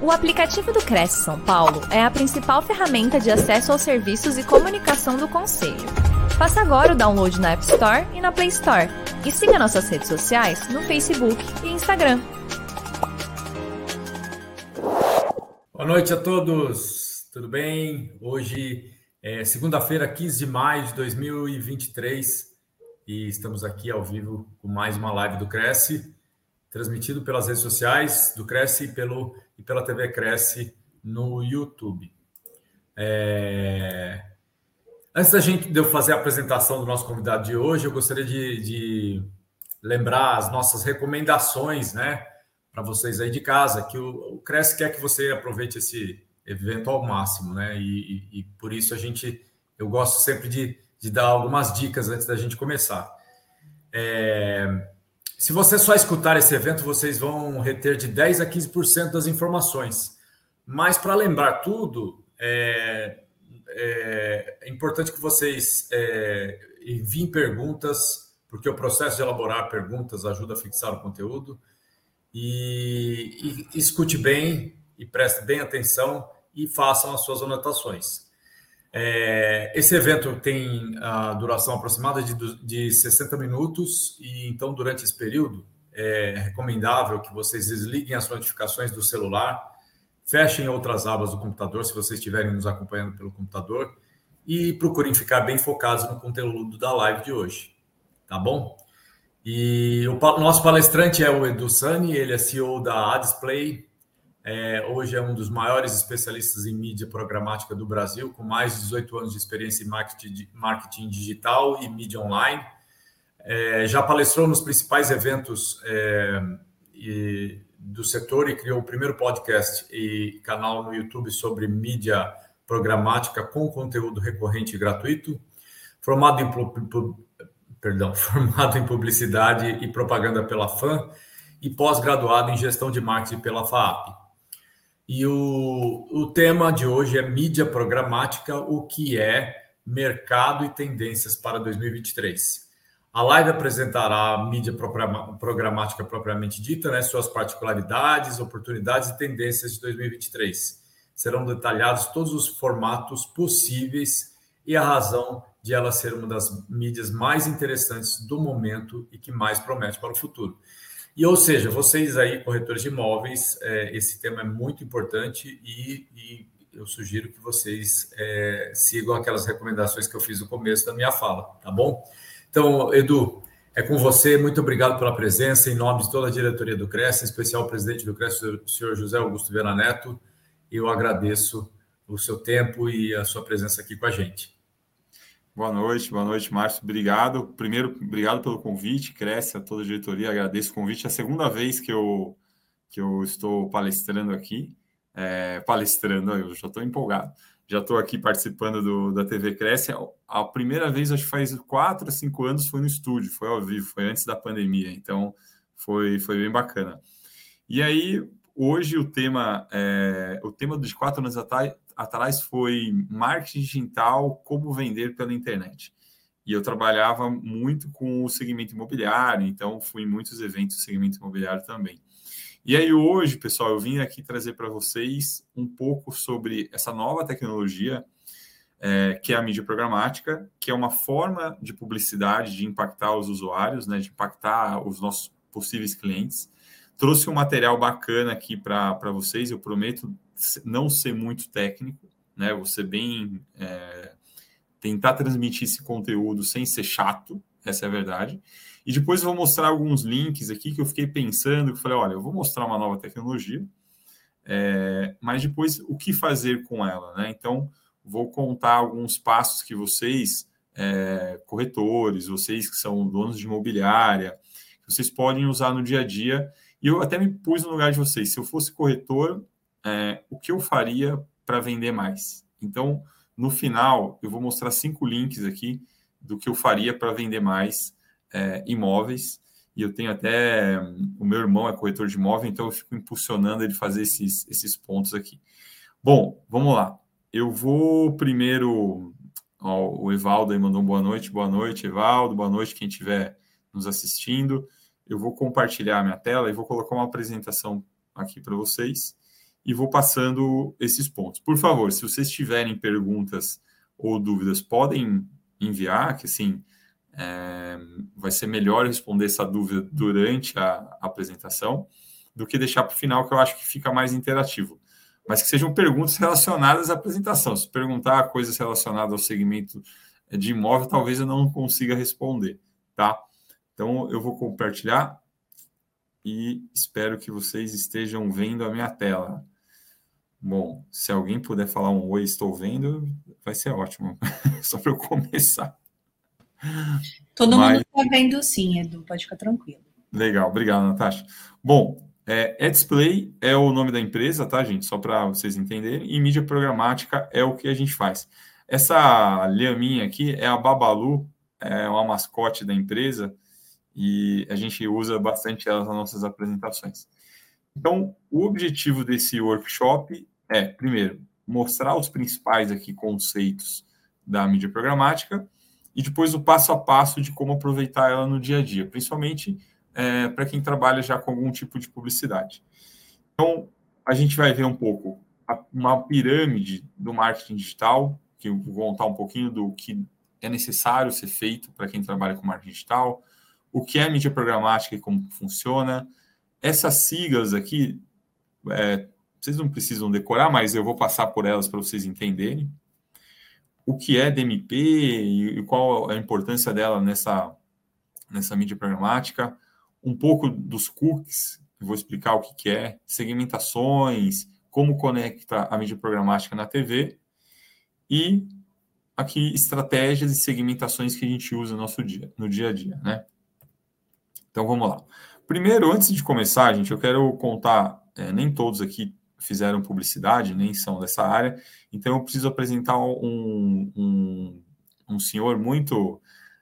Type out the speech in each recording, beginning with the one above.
O aplicativo do Cresce São Paulo é a principal ferramenta de acesso aos serviços e comunicação do Conselho. Faça agora o download na App Store e na Play Store. E siga nossas redes sociais no Facebook e Instagram. Boa noite a todos, tudo bem? Hoje é segunda-feira, 15 de maio de 2023 e estamos aqui ao vivo com mais uma live do Cresce, transmitido pelas redes sociais do Cresce e pelo e pela TV Cresce no YouTube. É... Antes da gente de eu fazer a apresentação do nosso convidado de hoje, eu gostaria de, de lembrar as nossas recomendações, né, para vocês aí de casa, que o, o Cresce quer que você aproveite esse evento ao máximo, né, e, e, e por isso a gente, eu gosto sempre de, de, dar algumas dicas antes da gente começar. É... Se você só escutar esse evento, vocês vão reter de 10 a 15% das informações. Mas para lembrar tudo, é, é, é, importante que vocês é, enviem perguntas, porque o processo de elaborar perguntas ajuda a fixar o conteúdo. E, e escute bem e preste bem atenção e façam as suas anotações. É, esse evento tem a duração aproximada de, de 60 minutos, e então, durante esse período, é recomendável que vocês desliguem as notificações do celular, fechem outras abas do computador, se vocês estiverem nos acompanhando pelo computador, e procurem ficar bem focados no conteúdo da live de hoje. Tá bom? E o nosso palestrante é o Edu Sani, ele é CEO da Adisplay, é, hoje é um dos maiores especialistas em mídia programática do Brasil, com mais de 18 anos de experiência em marketing, marketing digital e mídia online. É, já palestrou nos principais eventos é, e, do setor e criou o primeiro podcast e canal no YouTube sobre mídia programática com conteúdo recorrente e gratuito. Formado em, perdão, formado em publicidade e propaganda pela FAM e pós-graduado em gestão de marketing pela FAAP. E o, o tema de hoje é mídia programática, o que é mercado e tendências para 2023. A live apresentará a mídia programática propriamente dita, né, suas particularidades, oportunidades e tendências de 2023. Serão detalhados todos os formatos possíveis e a razão de ela ser uma das mídias mais interessantes do momento e que mais promete para o futuro. E, ou seja, vocês aí, corretores de imóveis, é, esse tema é muito importante e, e eu sugiro que vocês é, sigam aquelas recomendações que eu fiz no começo da minha fala, tá bom? Então, Edu, é com você. Muito obrigado pela presença, em nome de toda a diretoria do CRES, em especial o presidente do CRES, o senhor José Augusto Vera Neto. Eu agradeço o seu tempo e a sua presença aqui com a gente. Boa noite, boa noite, Márcio. Obrigado. Primeiro, obrigado pelo convite, cresce a toda a diretoria, agradeço o convite. É a segunda vez que eu, que eu estou palestrando aqui. É, palestrando, eu já estou empolgado. Já estou aqui participando do, da TV Cresce. A primeira vez, acho que faz quatro, cinco anos, foi no estúdio, foi ao vivo, foi antes da pandemia. Então, foi, foi bem bacana. E aí, hoje o tema, é, o tema dos quatro anos atrás, atrás foi marketing digital, como vender pela internet. E eu trabalhava muito com o segmento imobiliário, então fui em muitos eventos do segmento imobiliário também. E aí hoje, pessoal, eu vim aqui trazer para vocês um pouco sobre essa nova tecnologia, é, que é a mídia programática, que é uma forma de publicidade de impactar os usuários, né, de impactar os nossos possíveis clientes. Trouxe um material bacana aqui para vocês, eu prometo não ser muito técnico, né? Você bem é, tentar transmitir esse conteúdo sem ser chato, essa é a verdade. E depois eu vou mostrar alguns links aqui que eu fiquei pensando, que falei, olha, eu vou mostrar uma nova tecnologia, é, mas depois o que fazer com ela, né? Então vou contar alguns passos que vocês, é, corretores, vocês que são donos de imobiliária, vocês podem usar no dia a dia. E eu até me pus no lugar de vocês. Se eu fosse corretor, é, o que eu faria para vender mais. Então, no final, eu vou mostrar cinco links aqui do que eu faria para vender mais é, imóveis. E eu tenho até. O meu irmão é corretor de imóvel, então eu fico impulsionando ele fazer esses, esses pontos aqui. Bom, vamos lá. Eu vou primeiro. Ó, o Evaldo aí mandou um boa noite. Boa noite, Evaldo. Boa noite, quem estiver nos assistindo. Eu vou compartilhar minha tela e vou colocar uma apresentação aqui para vocês. e vou passando esses pontos. Por favor, se vocês tiverem perguntas ou dúvidas, podem enviar, que assim é, vai ser melhor responder essa dúvida durante a apresentação do que deixar para o final, que eu acho que fica mais interativo. Mas que sejam perguntas relacionadas à apresentação. Se perguntar coisas relacionadas ao segmento de imóvel, talvez eu não consiga responder, tá? Então, eu vou compartilhar e espero que vocês estejam vendo a minha tela. Bom, se alguém puder falar um oi, estou vendo, vai ser ótimo. Só para eu começar. Todo Mas... mundo está vendo sim, Edu, pode ficar tranquilo. Legal, obrigado, Natasha. Bom, é, Display é o nome da empresa, tá, gente? Só para vocês entenderem. E mídia programática é o que a gente faz. Essa lhaminha aqui é a Babalu, é uma mascote da empresa e a gente usa bastante ela nas nossas apresentações. Então, o objetivo desse workshop é, primeiro, mostrar os principais aqui conceitos da mídia programática e depois o passo a passo de como aproveitar ela no dia a dia, principalmente é, para quem trabalha já com algum tipo de publicidade. Então, a gente vai ver um pouco uma pirâmide do marketing digital, que eu vou contar um pouquinho do que é necessário ser feito para quem trabalha com marketing digital, o que é mídia programática e como funciona. Essas siglas aqui, é, vocês não precisam decorar, mas eu vou passar por elas para vocês entenderem. O que é DMP e, qual a importância dela nessa, nessa mídia programática. Um pouco dos cookies, vou explicar o que, que é, segmentações, como conecta a mídia programática na TV e aqui estratégias e segmentações que a gente usa no nosso dia, no dia a dia, né? Então vamos lá. Primeiro, antes de começar, gente, eu quero contar, é, nem todos aqui fizeram publicidade, nem são dessa área, então eu preciso apresentar um, um, um senhor muito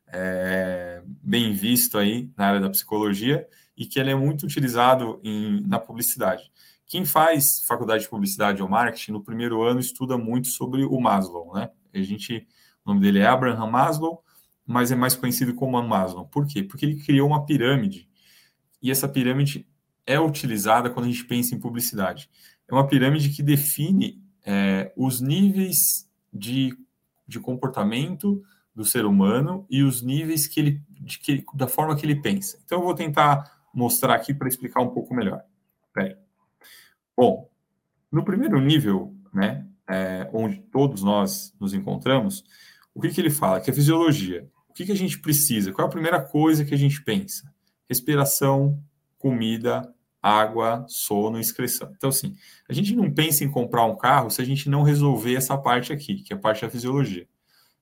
é, bem visto aí na área da psicologia e que ele é muito utilizado em, na publicidade. Quem faz faculdade de publicidade ou marketing no primeiro ano estuda muito sobre o Maslow, né? A gente, o nome dele é Abraham Maslow, mas é mais conhecido como Maslow. Por quê? Porque ele criou uma pirâmide e essa pirâmide é utilizada quando a gente pensa em publicidade. É uma pirâmide que define é, os níveis de, de comportamento do ser humano e os níveis que ele, de que, da forma que ele pensa. Então, eu vou tentar mostrar aqui para explicar um pouco melhor. Peraí. Bom, no primeiro nível, né, é, onde todos nós nos encontramos, o que, que ele fala? Que a fisiologia que, que a gente precisa? Qual é a primeira coisa que a gente pensa? Respiração, comida, água, sono, excreção. Então, assim, a gente não pensa em comprar um carro se a gente não resolver essa parte aqui, que é a parte da fisiologia.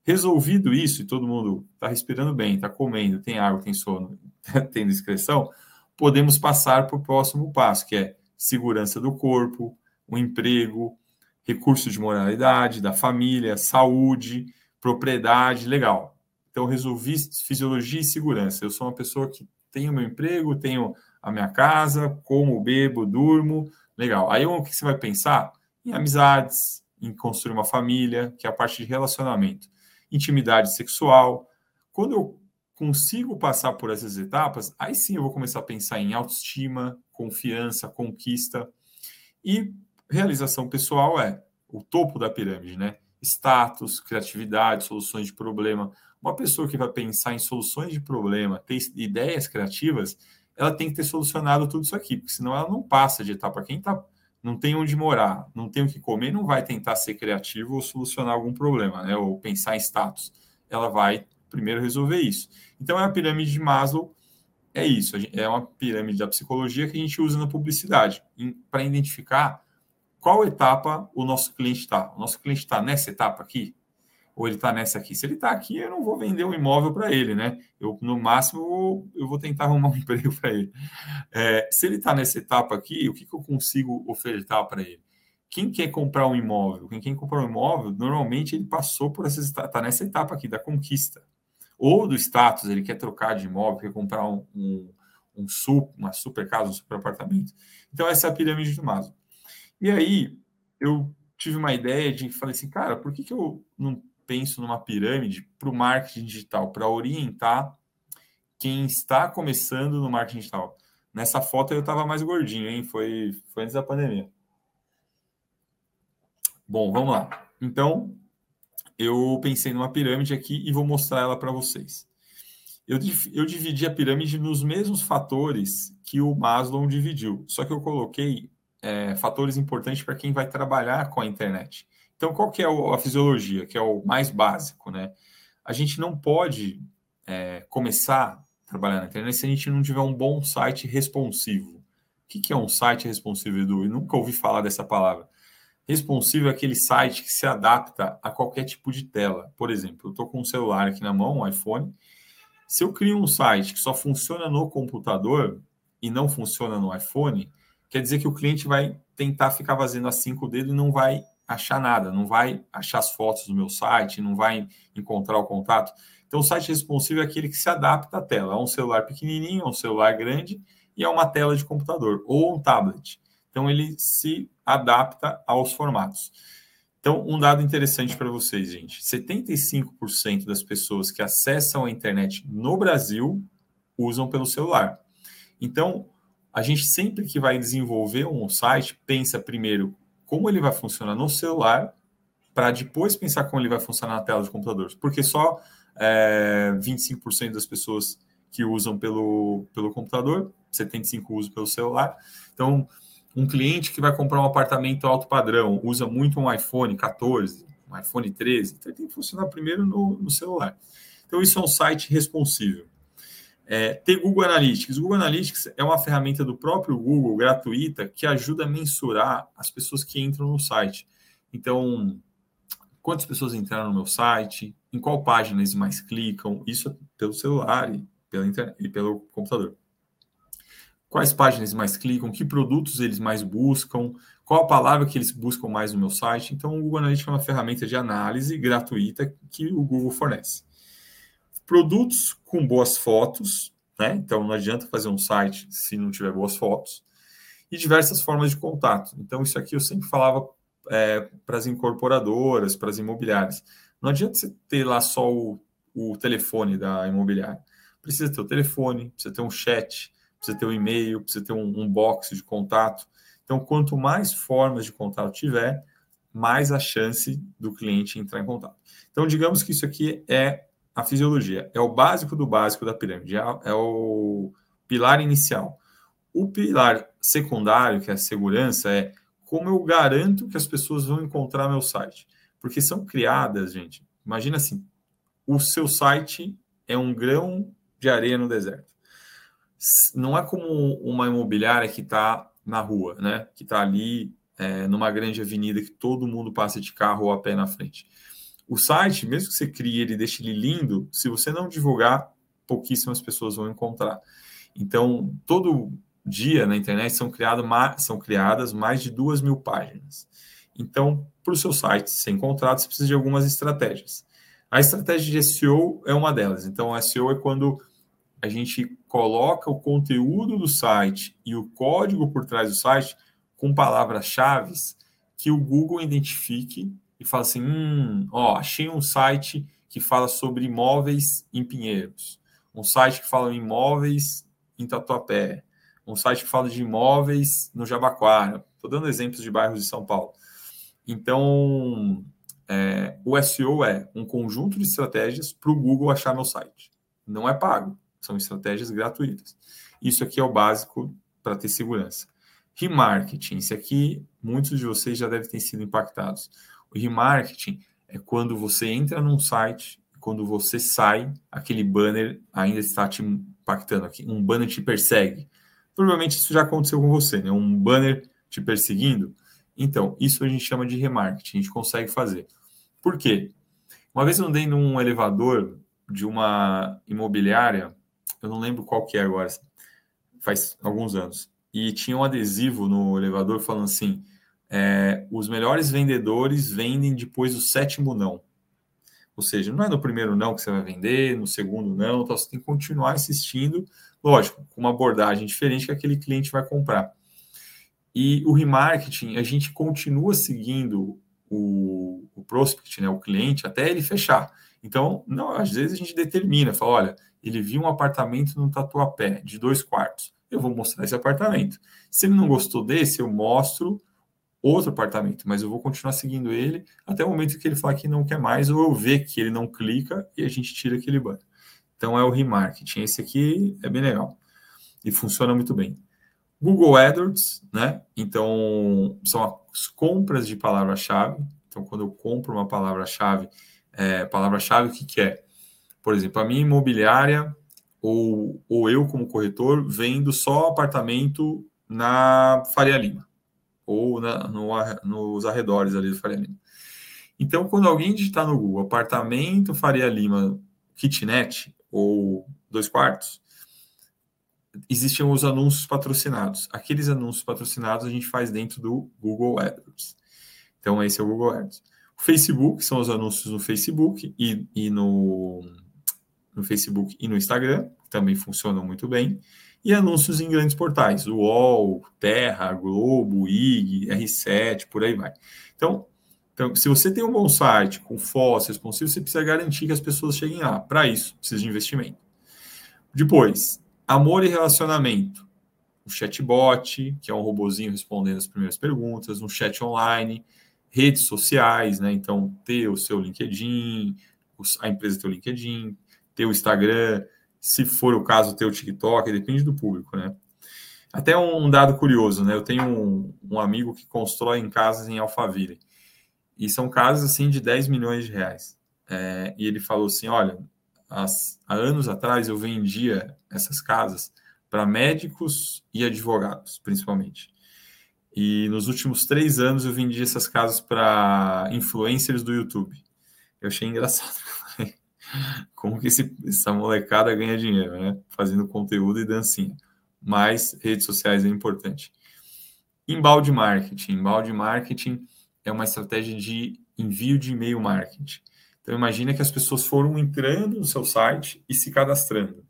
Resolvido isso, e todo mundo está respirando bem, está comendo, tem água, tem sono, tem excreção, podemos passar para o próximo passo, que é segurança do corpo, o emprego, recursos de moralidade, da família, saúde, propriedade, legal. Então, resolvi fisiologia e segurança. Eu sou uma pessoa que tenho meu emprego, tenho a minha casa, como, bebo, durmo. Legal. Aí, o que você vai pensar? Em amizades, em construir uma família, que é a parte de relacionamento. Intimidade sexual. Quando eu consigo passar por essas etapas, aí sim eu vou começar a pensar em autoestima, confiança, conquista. E realização pessoal é o topo da pirâmide, né? Status, criatividade, soluções de problema. Uma pessoa que vai pensar em soluções de problema, ter ideias criativas, ela tem que ter solucionado tudo isso aqui, porque senão ela não passa de etapa. Quem tá, não tem onde morar, não tem o que comer, não vai tentar ser criativo ou solucionar algum problema, né? ou pensar em status. Ela vai primeiro resolver isso. Então, é a pirâmide de Maslow, é isso. É uma pirâmide da psicologia que a gente usa na publicidade para identificar qual etapa o nosso cliente está. O nosso cliente está nessa etapa aqui, ou ele está nessa aqui. Se ele está aqui, eu não vou vender um imóvel para ele, né? Eu, no máximo, eu vou tentar arrumar um emprego para ele. É, se ele está nessa etapa aqui, o que, que eu consigo ofertar para ele? Quem quer comprar um imóvel? Quem quer comprar um imóvel, normalmente ele passou por essa está nessa etapa aqui da conquista. Ou do status, ele quer trocar de imóvel, quer comprar um, um, um super, uma super casa, um super apartamento. Então, essa é a pirâmide do Maslow. E aí, eu tive uma ideia de falei assim, cara, por que, que eu não penso numa pirâmide para o marketing digital, para orientar quem está começando no marketing digital. Nessa foto eu estava mais gordinho, hein? Foi, foi antes da pandemia. Bom, vamos lá. Então, eu pensei numa pirâmide aqui e vou mostrar ela para vocês. Eu, eu dividi a pirâmide nos mesmos fatores que o Maslow dividiu, só que eu coloquei é, fatores importantes para quem vai trabalhar com a internet. Então, qual que é a fisiologia, que é o mais básico, né? A gente não pode é, começar a trabalhar na internet se a gente não tiver um bom site responsivo. O que, que é um site responsivo, Edu? Eu nunca ouvi falar dessa palavra. Responsivo é aquele site que se adapta a qualquer tipo de tela. Por exemplo, eu estou com um celular aqui na mão, um iPhone. Se eu crio um site que só funciona no computador e não funciona no iPhone, quer dizer que o cliente vai tentar ficar fazendo assim com o dedo e não vai achar nada, não vai achar as fotos do meu site, não vai encontrar o contato. Então, o site responsivo é aquele que se adapta à tela. É um celular pequenininho, é um celular grande e é uma tela de computador ou um tablet. Então, ele se adapta aos formatos. Então, um dado interessante para vocês, gente: 75% das pessoas que acessam a internet no Brasil usam pelo celular. Então, a gente sempre que vai desenvolver um site, pensa primeiro como ele vai funcionar no celular, para depois pensar como ele vai funcionar na tela de computadores. Porque só é, 25% das pessoas que usam pelo, pelo computador, 75% usam pelo celular. Então, um cliente que vai comprar um apartamento alto padrão, usa muito um iPhone 14, um iPhone 13, então ele tem que funcionar primeiro no, no celular. Então, isso é um site responsível. É, ter Google Analytics. O Google Analytics é uma ferramenta do próprio Google, gratuita, que ajuda a mensurar as pessoas que entram no site. Então, quantas pessoas entraram no meu site, em qual página eles mais clicam, isso pelo celular e, pela internet, e pelo computador. Quais páginas mais clicam, que produtos eles mais buscam, qual a palavra que eles buscam mais no meu site. Então, o Google Analytics é uma ferramenta de análise gratuita que o Google fornece. Produtos com boas fotos, né? Então não adianta fazer um site se não tiver boas fotos. E diversas formas de contato. Então, isso aqui eu sempre falava é, para as incorporadoras, para as imobiliárias. Não adianta você ter lá só o, o telefone da imobiliária. Precisa ter o telefone, precisa ter um chat, precisa ter um e-mail, precisa ter um, um box de contato. Então, quanto mais formas de contato tiver, mais a chance do cliente entrar em contato. Então, digamos que isso aqui é a fisiologia. É o básico do básico da pirâmide, é, é o pilar inicial. O pilar secundário, que é a segurança, é como eu garanto que as pessoas vão encontrar meu site. Porque são criadas, gente. Imagina assim: o seu site é um grão de areia no deserto. Não é como uma imobiliária que está na rua, né? Que está ali é, numa grande avenida que todo mundo passa de carro ou a pé na frente. O site, mesmo que você crie ele e deixe ele lindo, se você não divulgar, pouquíssimas pessoas vão encontrar. Então, todo dia na internet são, criado, são criadas mais de duas mil páginas. Então, para o seu site ser encontrado, você precisa de algumas estratégias. A estratégia de SEO é uma delas. Então, SEO é quando a gente coloca o conteúdo do site e o código por trás do site com palavras-chave que o Google identifique fala assim: hum, ó, achei um site que fala sobre imóveis em Pinheiros, um site que fala imóveis em Tatuapé, um site que fala de imóveis no Jabaquara. Estou dando exemplos de bairros de São Paulo. Então, é, o SEO é um conjunto de estratégias para o Google achar meu site. Não é pago, são estratégias gratuitas. Isso aqui é o básico para ter segurança. Remarketing, esse aqui, muitos de vocês já devem ter sido impactados. O remarketing é quando você entra num site, quando você sai, aquele banner ainda está te impactando aqui. Um banner te persegue. Provavelmente isso já aconteceu com você, né? Um banner te perseguindo. Então, isso a gente chama de remarketing, a gente consegue fazer. Por quê? Uma vez eu andei num elevador de uma imobiliária, eu não lembro qual que é agora, faz alguns anos, e tinha um adesivo no elevador falando assim: é, os melhores vendedores vendem depois do sétimo não. Ou seja, não é no primeiro não que você vai vender, no segundo não, então você tem que continuar insistindo, lógico, com uma abordagem diferente que aquele cliente vai comprar. E o remarketing, a gente continua seguindo o, o prospect, né, o cliente, até ele fechar. Então, não, às vezes a gente determina, fala, olha, ele viu um apartamento no Tatuapé, de dois quartos. Eu vou mostrar esse apartamento. Se ele não gostou desse, eu mostro outro apartamento, mas eu vou continuar seguindo ele até o momento que ele falar que não quer mais, ou eu ver que ele não clica e a gente tira aquele banner. Então é o remarketing. Esse aqui é bem legal e funciona muito bem. Google AdWords, né? Então são as compras de palavra-chave. Então quando eu compro uma palavra-chave, é, palavra-chave o que, que é? Por exemplo, a minha imobiliária ou, ou eu como corretor vendo só apartamento na Faria Lima ou na, no, nos arredores ali do Faria Lima. Então, quando alguém digitar no Google apartamento Faria Lima kitnet ou dois quartos, existem os anúncios patrocinados. Aqueles anúncios patrocinados a gente faz dentro do Google AdWords. Então, esse é o Google AdWords. O Facebook são os anúncios no Facebook e, e no, no Facebook e no Instagram, que também funcionam muito bem e anúncios em grandes portais, UOL, Terra, Globo, IG, R7, por aí vai. Então, então, se você tem um bom site com fotos responsivos, você precisa garantir que as pessoas cheguem lá. Para isso, precisa de investimento. Depois, amor e relacionamento. O chatbot, que é um robozinho respondendo as primeiras perguntas, um chat online, redes sociais, né? Então, ter o seu LinkedIn, a empresa ter o LinkedIn, ter o Instagram, se for o caso, ter o TikTok, depende do público, né? Até um dado curioso, né? Eu tenho um, um amigo que constrói em casas em Alphaville. E são casas, assim, de 10 milhões de reais. É, e ele falou assim, olha, as, há anos atrás eu vendia essas casas para médicos e advogados, principalmente. E nos últimos três anos eu vendi essas casas para influencers do YouTube. Eu achei engraçado. como que esse, essa molecada ganha dinheiro, né? Fazendo conteúdo e dancinha. Mas redes sociais é importante. Embalde marketing. Embalde marketing é uma estratégia de envio de e-mail marketing. Então imagina que as pessoas foram entrando no seu site e se cadastrando.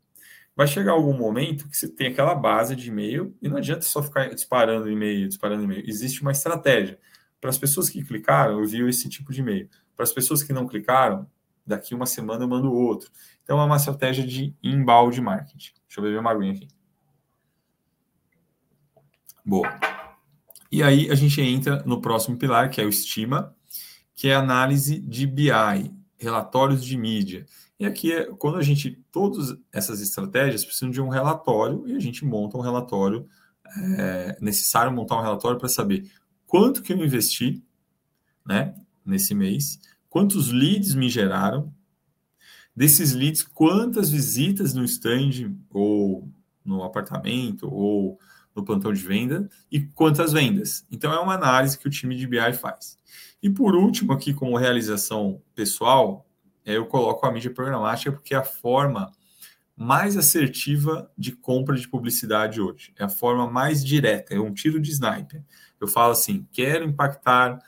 Vai chegar algum momento que você tem aquela base de e-mail e não adianta só ficar disparando e-mail, disparando e-mail. Existe uma estratégia. Para as pessoas que clicaram, eu envio esse tipo de e-mail. Para as pessoas que não clicaram, daqui uma semana eu mando outro. Então é uma estratégia de embalde marketing. Deixa eu beber uma aguinha aqui. Boa. E aí a gente entra no próximo pilar, que é o estima, que é análise de BI, relatórios de mídia. E aqui é quando a gente, todas essas estratégias precisam de um relatório e a gente monta um relatório, é necessário montar um relatório para saber quanto que eu investi né, nesse mês, quantos leads me geraram, desses leads, quantas visitas no stand ou no apartamento ou no plantão de venda e quantas vendas. Então é uma análise que o time de BI faz. E por último, aqui como realização pessoal, eu coloco a mídia programática porque é a forma mais assertiva de compra de publicidade hoje. É a forma mais direta, é um tiro de sniper. Eu falo assim: quero impactar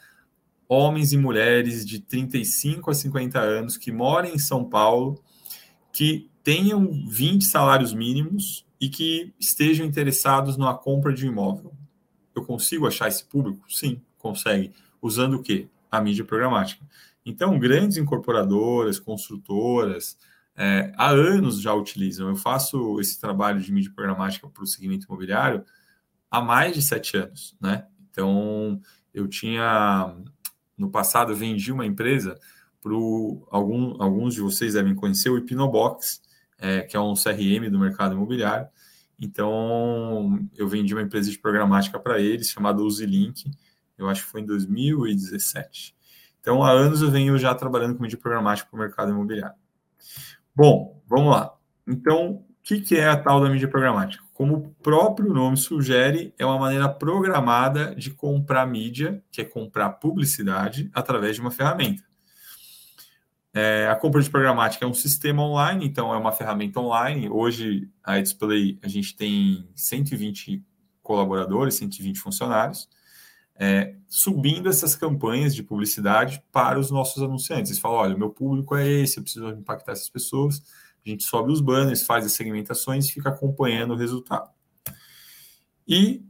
homens e mulheres de 35 a 50 anos que moram em São Paulo, que tenham 20 salários mínimos e que estejam interessados na compra de um imóvel. Eu consigo achar esse público? Sim, consegue. Usando o quê? A mídia programática. Então, grandes incorporadoras, construtoras, é, há anos já utilizam. Eu faço esse trabalho de mídia programática para o segmento imobiliário há mais de sete anos, né? Então, eu tinha no passado vendi uma empresa para algum, alguns de vocês devem conhecer o Hipnobox, é, que é um CRM do mercado imobiliário. Então, eu vendi uma empresa de programática para eles, chamada Usilink, eu acho que foi em 2017. Então, há anos eu venho já trabalhando com mídia programática para o mercado imobiliário. Bom, vamos lá. Então, o que, que é a tal da mídia programática? Como o próprio nome sugere, é uma maneira programada de comprar mídia, que é comprar publicidade, através de uma ferramenta. É, a compra de programática é um sistema online, então é uma ferramenta online. Hoje, a Display, a gente tem 120 colaboradores, 120 funcionários, é, subindo essas campanhas de publicidade para os nossos anunciantes. Eles falam, olha, meu público é esse, eu preciso impactar essas pessoas a gente sobe os banners, faz as segmentações e fica acompanhando o resultado. E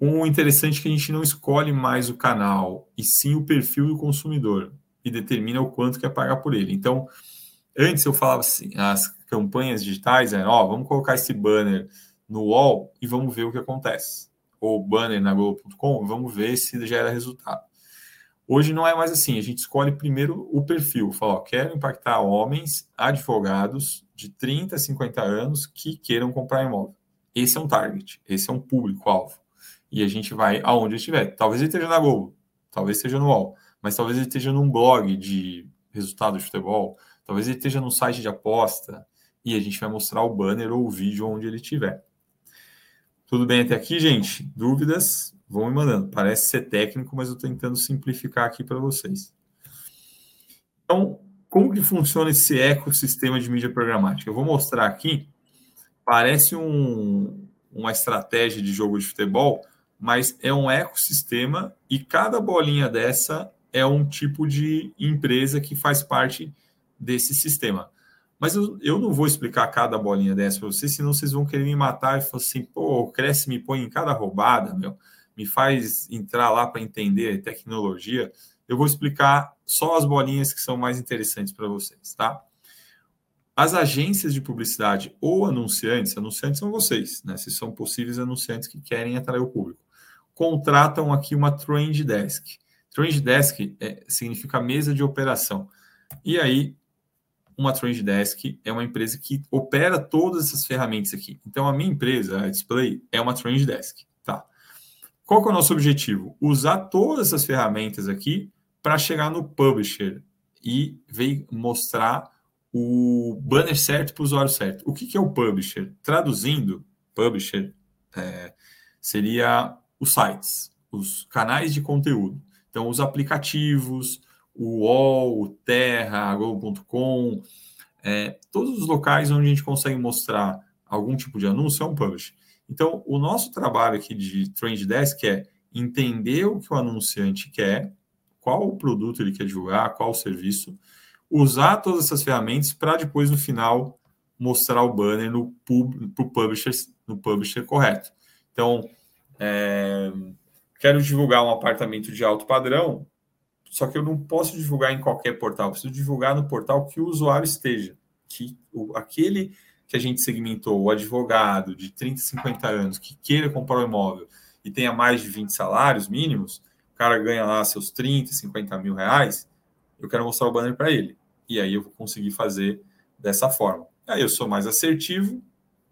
um interessante é que a gente não escolhe mais o canal, e sim o perfil do consumidor, e determina o quanto quer pagar por ele. Então, antes eu falava assim, as campanhas digitais eram, ó, vamos colocar esse banner no wall e vamos ver o que acontece. ou banner na Globo.com, vamos ver se gera resultado. Hoje não é mais assim, a gente escolhe primeiro o perfil, fala, ó, quero impactar homens, advogados de 30 a 50 anos que queiram comprar imóvel. Esse é um target, esse é um público-alvo. E a gente vai aonde estiver. Talvez ele esteja na Globo, talvez esteja no UOL, mas talvez ele esteja num blog de resultado de futebol, talvez ele esteja num site de aposta, e a gente vai mostrar o banner ou o vídeo onde ele estiver. Tudo bem até aqui, gente? Dúvidas? Vão me mandando. Parece ser técnico, mas eu estou tentando simplificar aqui para vocês. Então, como que funciona esse ecossistema de mídia programática? Eu vou mostrar aqui. Parece um, uma estratégia de jogo de futebol, mas é um ecossistema e cada bolinha dessa é um tipo de empresa que faz parte desse sistema. Mas eu, eu não vou explicar cada bolinha dessa para vocês, senão vocês vão querer me matar e falar assim, pô, cresce, me põe em cada roubada, meu, me faz entrar lá para entender tecnologia. Eu vou explicar só as bolinhas que são mais interessantes para vocês, tá? As agências de publicidade ou anunciantes, anunciantes são vocês, né? Se são possíveis anunciantes que querem atrair o público, contratam aqui uma Trend Desk. Trend Desk é, significa mesa de operação. E aí uma Trend Desk é uma empresa que opera todas essas ferramentas aqui. Então, a minha empresa, a Display, é uma Trend Desk. Qual que é o nosso objetivo? Usar todas essas ferramentas aqui para chegar no publisher e ver, mostrar o banner certo para o usuário certo. O que, que é o publisher? Traduzindo, publisher é, seria os sites, os canais de conteúdo. Então, os aplicativos, o UOL, o Terra, a Globo.com, é, todos os locais onde a gente consegue mostrar algum tipo de anúncio é um publish. Então, o nosso trabalho aqui de Trend Desk é entender o que o anunciante quer, qual o produto ele quer divulgar, qual o serviço, usar todas essas ferramentas para depois, no final, mostrar o banner no, pub, pro publisher, no publisher correto. Então, é, quero divulgar um apartamento de alto padrão, só que eu não posso divulgar em qualquer portal, preciso divulgar no portal que o usuário esteja, que o, aquele que a gente segmentou, o advogado de 30, 50 anos que queira comprar um imóvel e tenha mais de 20 salários mínimos, o cara ganha lá seus 30, 50 mil reais, eu quero mostrar o banner para ele. E aí eu vou conseguir fazer dessa forma. Aí eu sou mais assertivo,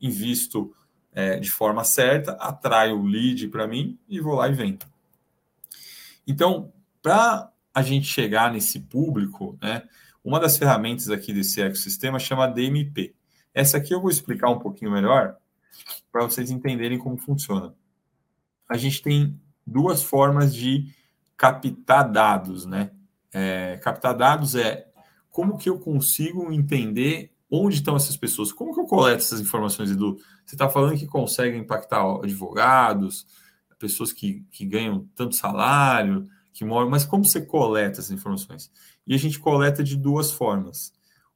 invisto é, de forma certa, atraio o lead para mim e vou lá e vendo. Então, para a gente chegar nesse público, né, uma das ferramentas aqui desse ecossistema chama DMP. Essa aqui eu vou explicar um pouquinho melhor para vocês entenderem como funciona. A gente tem duas formas de captar dados, né? É, captar dados é como que eu consigo entender onde estão essas pessoas, como que eu coleto essas informações, Edu? Você está falando que consegue impactar advogados, pessoas que, que ganham tanto salário, que moram, mas como você coleta essas informações? E a gente coleta de duas formas.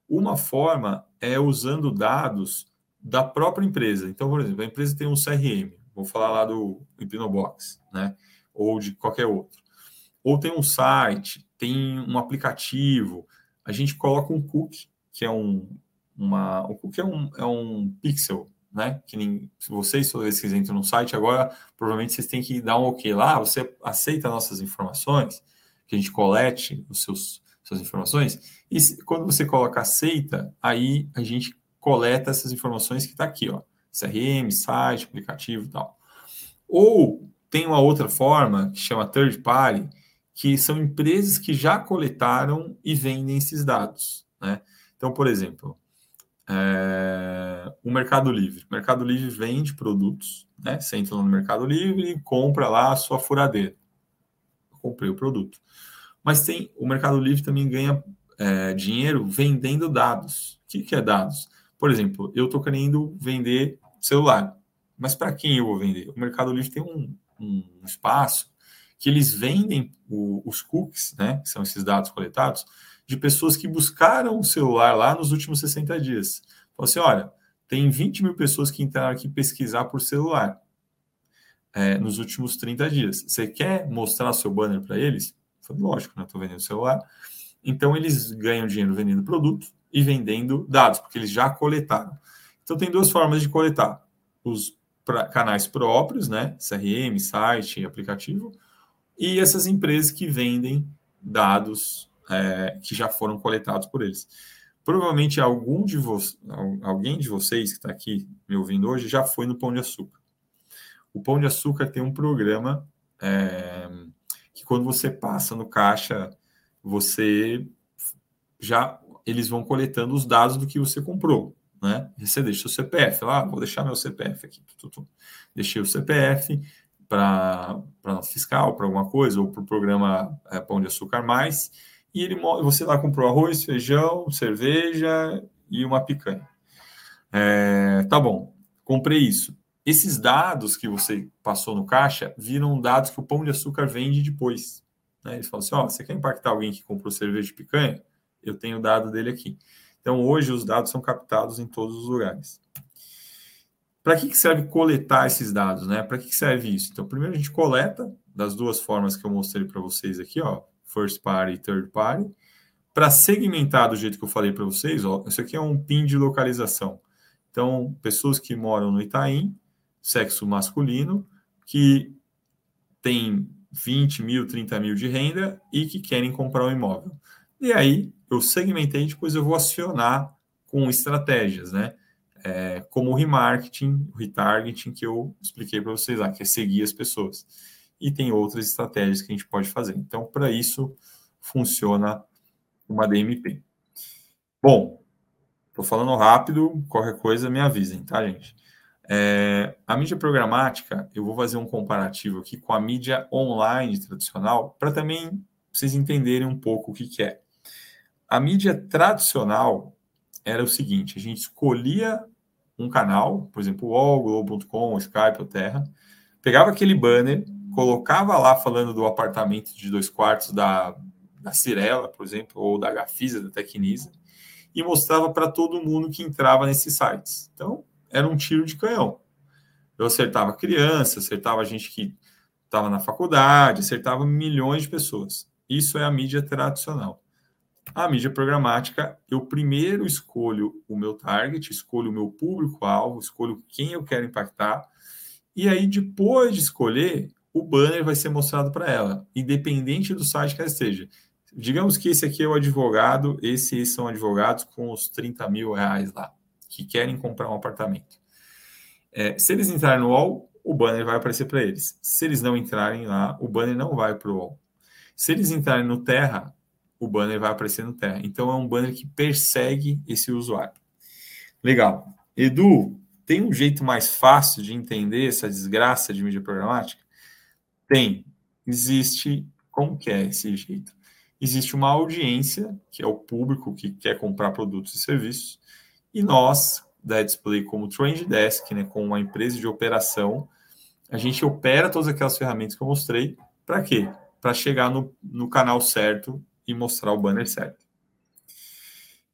Uma forma é usando dados da própria empresa. Então, por exemplo, a empresa tem um CRM, vou falar lá do Hipnobox, né? Ou de qualquer outro. Ou tem um site, tem um aplicativo, a gente coloca um cookie, que é um, uma, o cookie é um, é um pixel, né? Que nem, se vocês, toda vez que entram no site, agora provavelmente vocês têm que dar um ok lá, você aceita nossas informações, que a gente colete os seus suas informações, e quando você coloca aceita, aí a gente coleta essas informações que está aqui, ó, CRM, site, aplicativo e tal. Ou tem uma outra forma que chama third party, que são empresas que já coletaram e vendem esses dados, né? Então, por exemplo, é, o Mercado Livre. O Mercado Livre vende produtos, né? Você entra no Mercado Livre e compra lá a sua furadeira. Eu comprei o produto. Mas tem o Mercado Livre também ganha é, dinheiro vendendo dados. O que, que é dados? Por exemplo, eu estou querendo vender celular. Mas para quem eu vou vender? O Mercado Livre tem um, um espaço que eles vendem o, os cookies, né? Que são esses dados coletados de pessoas que buscaram o celular lá nos últimos 60 dias. Falou assim: olha, tem 20 mil pessoas que entraram aqui pesquisar por celular é, nos últimos 30 dias. Você quer mostrar seu banner para eles? Falei, lógico, né? Estou vendendo celular. Então, eles ganham dinheiro vendendo produto e vendendo dados, porque eles já coletaram. Então, tem duas formas de coletar: os pra, canais próprios, né? CRM, site, aplicativo, e essas empresas que vendem dados é, que já foram coletados por eles. Provavelmente algum de alguém de vocês que está aqui me ouvindo hoje já foi no Pão de Açúcar. O Pão de Açúcar tem um programa é, quando você passa no caixa, você já eles vão coletando os dados do que você comprou, né? Você deixa o CPF lá, vou deixar meu CPF aqui, deixei o CPF para fiscal, para alguma coisa, ou para o programa é, Pão de Açúcar Mais, e ele você lá comprou arroz, feijão, cerveja e uma picanha. É, tá bom, comprei isso. Esses dados que você passou no caixa viram dados que o Pão de Açúcar vende depois. Né? Eles falam assim: ó, você quer impactar alguém que comprou cerveja de picanha? Eu tenho o dado dele aqui. Então, hoje, os dados são captados em todos os lugares. Para que, serve coletar esses dados? Né? Para que, serve isso? Então, primeiro a gente coleta das duas formas que eu mostrei para vocês aqui, ó, first party e third party, para segmentar do jeito que eu falei para vocês, ó, isso aqui é um PIN de localização. Então, pessoas que moram no Itaim, sexo masculino, que tem 20 mil, 30 mil de renda e que querem comprar um imóvel. E aí, eu segmentei, depois eu vou acionar com estratégias, né? É, como o remarketing, o retargeting que eu expliquei para vocês lá, que é seguir as pessoas e tem outras estratégias que a gente pode fazer. Então, para isso, funciona uma DMP. Bom, estou falando rápido, qualquer coisa me avisem, tá, gente? É, a mídia programática, eu vou fazer um comparativo aqui com a mídia online tradicional, para também vocês entenderem um pouco o que, que é. A mídia tradicional era o seguinte: a gente escolhia um canal, por exemplo, o Globo.com, Skype ou Terra, pegava aquele banner, colocava lá falando do apartamento de dois quartos da, da Cirela, por exemplo, ou da Gafisa, da Tecnisa, e mostrava para todo mundo que entrava nesses sites. Então, era um tiro de canhão. Eu acertava criança, acertava gente que estava na faculdade, acertava milhões de pessoas. Isso é a mídia tradicional. A mídia programática, eu primeiro escolho o meu target, escolho o meu público-alvo, escolho quem eu quero impactar, e aí, depois de escolher, o banner vai ser mostrado para ela, independente do site que ela esteja. Digamos que esse aqui é o advogado, esses são advogados com os 30 mil reais lá, que querem comprar um apartamento. É, se eles entrarem no UOL, o banner vai aparecer para eles. Se eles não entrarem lá, o banner não vai para o UOL. Se eles entrarem no Terra, o banner vai aparecer no Terra. Então é um banner que persegue esse usuário. Legal. Edu, tem um jeito mais fácil de entender essa desgraça de mídia programática? Tem. Existe. Como que é esse jeito? Existe uma audiência, que é o público que quer comprar produtos e serviços, e nós, da Display, como Trend Desk, né, com uma empresa de operação, a gente opera todas aquelas ferramentas que eu mostrei. Para quê? Para chegar no, no canal certo e mostrar o banner certo.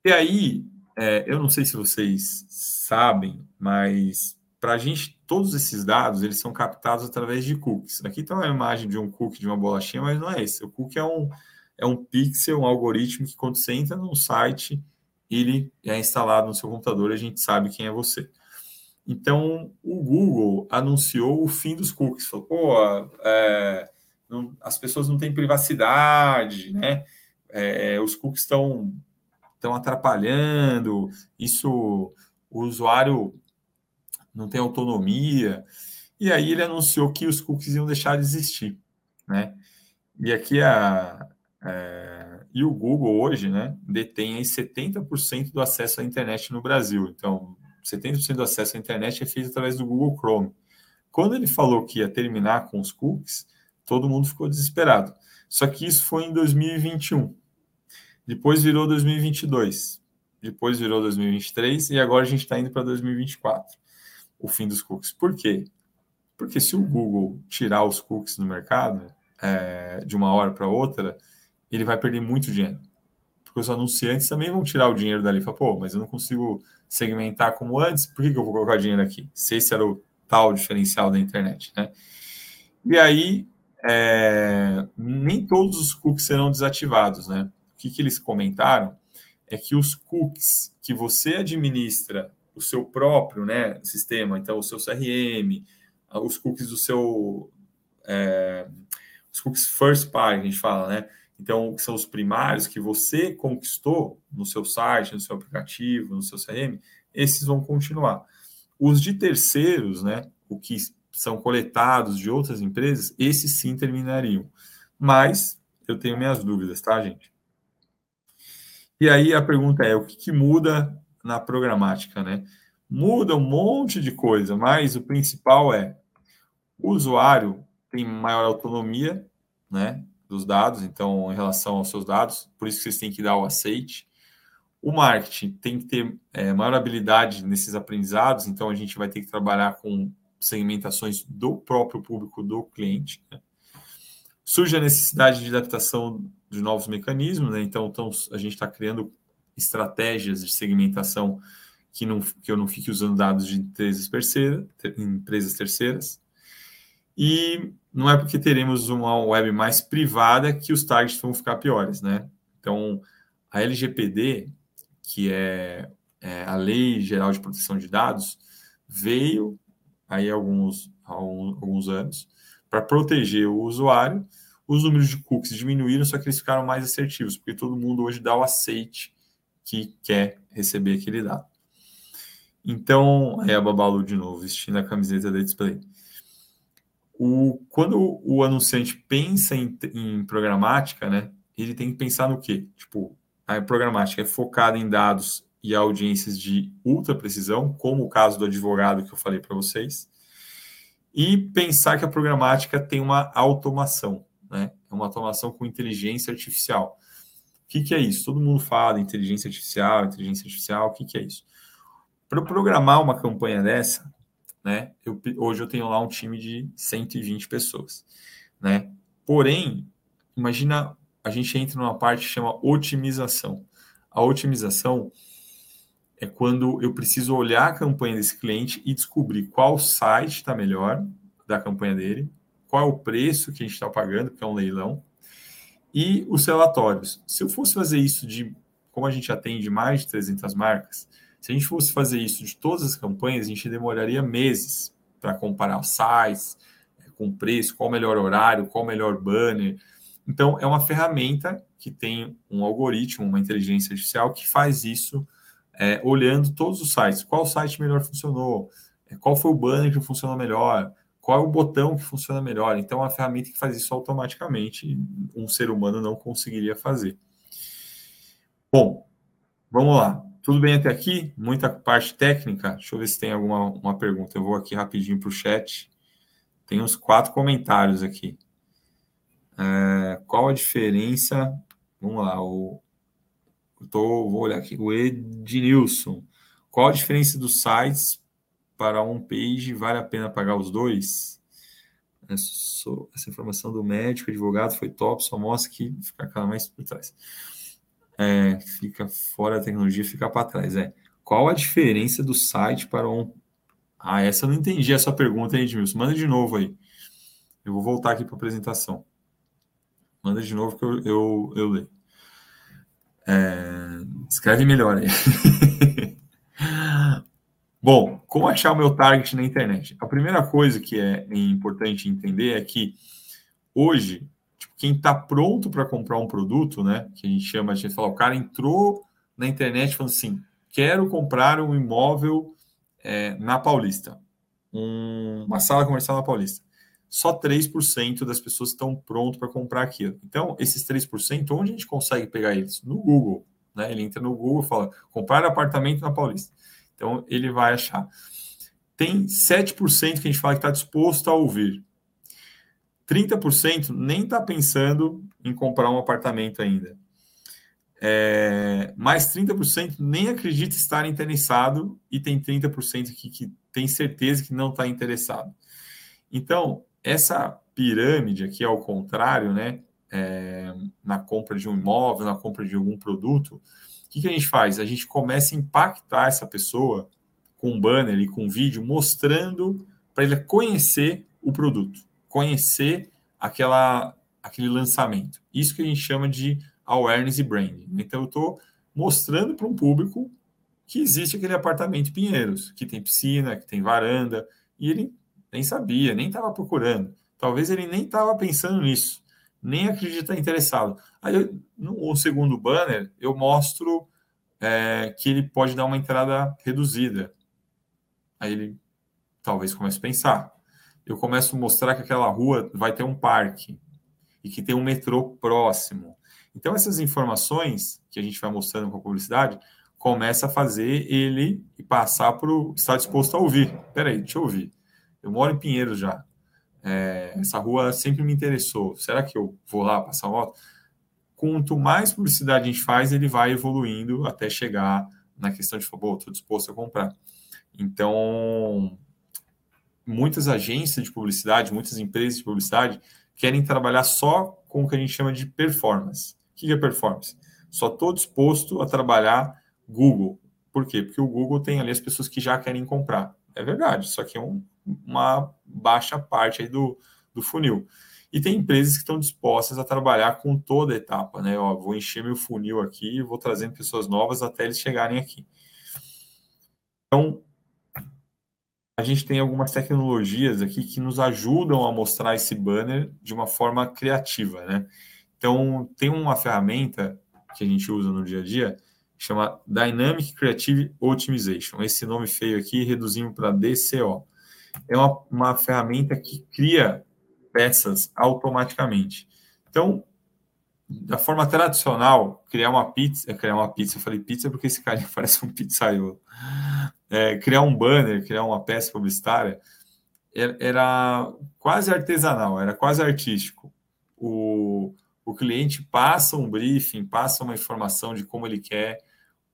E aí, é, eu não sei se vocês sabem, mas para a gente, todos esses dados, eles são captados através de cookies. Aqui está uma imagem de um cookie de uma bolachinha, mas não é esse. O cookie é um, é um pixel, um algoritmo que quando você entra num site, ele é instalado no seu computador e a gente sabe quem é você. Então, o Google anunciou o fim dos cookies. Falou, pô, é, não, as pessoas não têm privacidade, né? É, os cookies estão estão atrapalhando, isso o usuário não tem autonomia. E aí ele anunciou que os cookies iam deixar de existir, né? E aqui a, é, e o Google hoje, né, detém aí 70% do acesso à internet no Brasil. Então, 70% do acesso à internet é feito através do Google Chrome. Quando ele falou que ia terminar com os cookies, todo mundo ficou desesperado. Só que isso foi em 2021. Depois virou 2022. Depois virou 2023 e agora a gente está indo para 2024 o fim dos cookies. Por quê? Porque se o Google tirar os cookies do mercado é, de uma hora para outra, ele vai perder muito dinheiro. Porque os anunciantes também vão tirar o dinheiro dali. Fala, pô, mas eu não consigo segmentar como antes, por que, que eu vou colocar dinheiro aqui? Se esse era o tal diferencial da internet, né? E aí, é, nem todos os cookies serão desativados, né? O que, que eles comentaram é que os cookies que você administra o seu próprio né, sistema, então o seu CRM, os cookies do seu. É, os cookies first party, a gente fala, né? Então, são os primários que você conquistou no seu site, no seu aplicativo, no seu CRM, esses vão continuar. Os de terceiros, né, o que são coletados de outras empresas, esses sim terminariam. Mas eu tenho minhas dúvidas, tá, gente? E aí a pergunta é: o que, que muda na programática, né? Muda um monte de coisa, mas o principal é o usuário tem maior autonomia, né? Dos dados, então, em relação aos seus dados, por isso que vocês têm que dar o aceite. O marketing tem que ter é, maior habilidade nesses aprendizados, então a gente vai ter que trabalhar com segmentações do próprio público do cliente. Né? Surge a necessidade de adaptação de novos mecanismos, né? então, então a gente está criando estratégias de segmentação que, não, que eu não fique usando dados de empresas, terceira, empresas terceiras. E não é porque teremos uma web mais privada que os targets vão ficar piores, né? Então, a LGPD, que é, é a Lei Geral de Proteção de Dados, veio aí alguns, alguns anos para proteger o usuário. Os números de cookies diminuíram, só que eles ficaram mais assertivos, porque todo mundo hoje dá o aceite que quer receber aquele dado. Então, aí a Babalu de novo, vestindo a camiseta da Display. O, quando o anunciante pensa em, em programática, né, ele tem que pensar no quê? Tipo, a programática é focada em dados e audiências de ultra precisão, como o caso do advogado que eu falei para vocês, e pensar que a programática tem uma automação, né? É uma automação com inteligência artificial. O que, que é isso? Todo mundo fala inteligência artificial, inteligência artificial, o que, que é isso? Para programar uma campanha dessa, né? Eu, hoje eu tenho lá um time de 120 pessoas, né? Porém, imagina a gente entra numa parte que chama otimização. A otimização é quando eu preciso olhar a campanha desse cliente e descobrir qual site está melhor da campanha dele, qual é o preço que a gente está pagando, que é um leilão, e os relatórios. Se eu fosse fazer isso de, como a gente atende mais de 300 marcas, se a gente fosse fazer isso de todas as campanhas, a gente demoraria meses para comparar os sites, é, com preço, qual o melhor horário, qual o melhor banner. Então, é uma ferramenta que tem um algoritmo, uma inteligência artificial que faz isso é, olhando todos os sites. Qual site melhor funcionou? É, qual foi o banner que funcionou melhor? Qual é o botão que funciona melhor? Então, é uma ferramenta que faz isso automaticamente. Um ser humano não conseguiria fazer. Bom, vamos lá. Tudo bem até aqui? Muita parte técnica. Deixa eu ver se tem alguma uma pergunta. Eu vou aqui rapidinho para o chat. Tem uns quatro comentários aqui. É, qual a diferença? Vamos lá. O, eu tô, vou olhar aqui. O Ednilson. Qual a diferença dos sites para um page? Vale a pena pagar os dois? Essa informação do médico, advogado, foi top. Só mostra que fica mais por trás é, fica fora da tecnologia, fica para trás. É. Qual a diferença do site para um. Ah, essa eu não entendi essa pergunta, hein, Edmilson? Manda de novo aí. Eu vou voltar aqui para a apresentação. Manda de novo que eu, eu, eu leio. É, escreve melhor aí. Bom, como achar o meu target na internet? A primeira coisa que é importante entender é que hoje quem está pronto para comprar um produto, né? Que a gente chama, a gente fala, o cara entrou na internet falando assim: quero comprar um imóvel é, na Paulista, um, uma sala comercial na Paulista. Só 3% das pessoas estão pronto para comprar aquilo. Então, esses 3%, onde a gente consegue pegar eles? No Google. Né? Ele entra no Google e fala: comprar apartamento na Paulista. Então, ele vai achar. Tem 7% que a gente fala que está disposto a ouvir. 30% nem está pensando em comprar um apartamento ainda. É, mais 30% nem acredita estar interessado e tem 30% aqui que tem certeza que não está interessado. Então, essa pirâmide aqui, ao contrário, né, é, na compra de um imóvel, na compra de algum produto, o que, que a gente faz? A gente começa a impactar essa pessoa com um banner e com um vídeo mostrando para ele conhecer o produto conhecer aquela, aquele lançamento. Isso que a gente chama de awareness e branding. Então, eu estou mostrando para um público que existe aquele apartamento em Pinheiros, que tem piscina, que tem varanda, e ele nem sabia, nem estava procurando. Talvez ele nem estava pensando nisso, nem acredita interessado. Aí, eu, no segundo banner, eu mostro é, que ele pode dar uma entrada reduzida. Aí ele talvez comece a pensar. Eu começo a mostrar que aquela rua vai ter um parque e que tem um metrô próximo. Então, essas informações que a gente vai mostrando com a publicidade começa a fazer ele passar para o estar disposto a ouvir. Peraí, deixa eu ouvir. Eu moro em Pinheiro já. É, essa rua sempre me interessou. Será que eu vou lá passar moto? Quanto mais publicidade a gente faz, ele vai evoluindo até chegar na questão de, pô, estou disposto a comprar. Então, muitas agências de publicidade, muitas empresas de publicidade querem trabalhar só com o que a gente chama de performance. O que é performance? Só estou disposto a trabalhar Google. Por quê? Porque o Google tem ali as pessoas que já querem comprar. É verdade, só que é um, uma baixa parte aí do, do funil. E tem empresas que estão dispostas a trabalhar com toda a etapa, né? Ó, vou encher meu funil aqui vou trazendo pessoas novas até eles chegarem aqui. Então, a gente tem algumas tecnologias aqui que nos ajudam a mostrar esse banner de uma forma criativa, né? Então, tem uma ferramenta que a gente usa no dia a dia, chama Dynamic Creative Optimization. Esse nome feio aqui reduzimos para DCO. É uma, uma ferramenta que cria peças automaticamente. Então, da forma tradicional, criar uma pizza, é, criar uma pizza, eu falei pizza porque esse cara parece um pizzaiolo. É, criar um banner, criar uma peça publicitária, era quase artesanal, era quase artístico. O, o cliente passa um briefing, passa uma informação de como ele quer,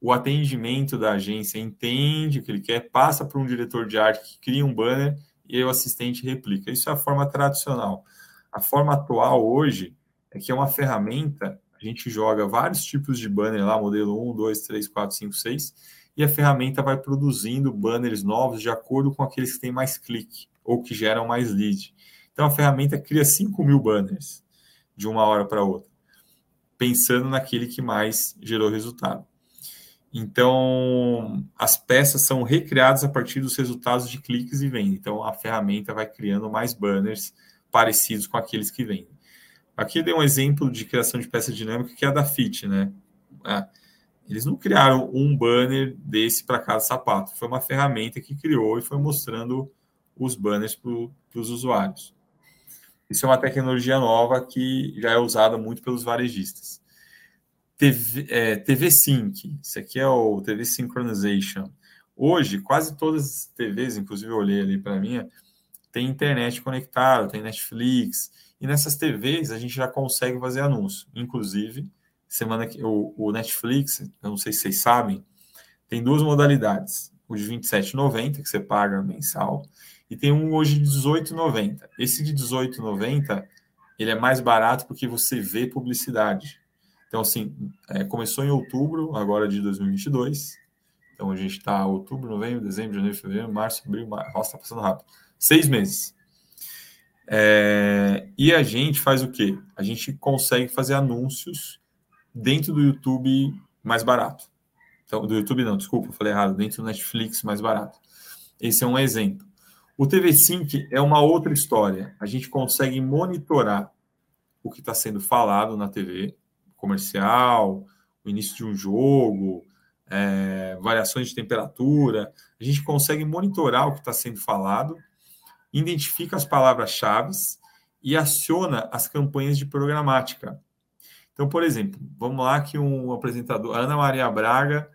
o atendimento da agência entende o que ele quer, passa para um diretor de arte que cria um banner e aí o assistente replica. Isso é a forma tradicional. A forma atual hoje é que é uma ferramenta, a gente joga vários tipos de banner lá, modelo 1, 2, 3, 4, 5, 6, e a ferramenta vai produzindo banners novos de acordo com aqueles que têm mais clique ou que geram mais lead. Então a ferramenta cria 5 mil banners de uma hora para outra, pensando naquele que mais gerou resultado. Então, as peças são recriadas a partir dos resultados de cliques e venda. Então, a ferramenta vai criando mais banners parecidos com aqueles que vendem. Aqui dei um exemplo de criação de peça dinâmica que é a da Fit, né? É, eles não criaram um banner desse para cada sapato. Foi uma ferramenta que criou e foi mostrando os banners para os usuários. Isso é uma tecnologia nova que já é usada muito pelos varejistas. TV, é, TV Sync, isso aqui é o TV Synchronization. Hoje, quase todas as TVs, inclusive eu olhei ali para minha, tem internet conectada, tem Netflix, e nessas TVs a gente já consegue fazer anúncio. Inclusive, semana que o, o Netflix, eu não sei se vocês sabem, tem duas modalidades. O de 27,90, que você paga mensal, e tem um hoje de 18,90. Esse de 18,90, ele é mais barato porque você vê publicidade. Então, assim, é, começou em outubro, agora de 2022. Então, a gente está outubro, novembro, dezembro, janeiro, fevereiro, março, abril, março. Nossa, está passando rápido. Seis meses. É, e a gente faz o quê? A gente consegue fazer anúncios dentro do YouTube mais barato. Então, do YouTube não, desculpa, falei errado. Dentro do Netflix mais barato. Esse é um exemplo. O TV Sync é uma outra história. A gente consegue monitorar o que está sendo falado na TV, comercial, o início de um jogo, é, variações de temperatura. A gente consegue monitorar o que está sendo falado, identifica as palavras-chave e aciona as campanhas de programática. Então, por exemplo, vamos lá que um apresentador, Ana Maria Braga,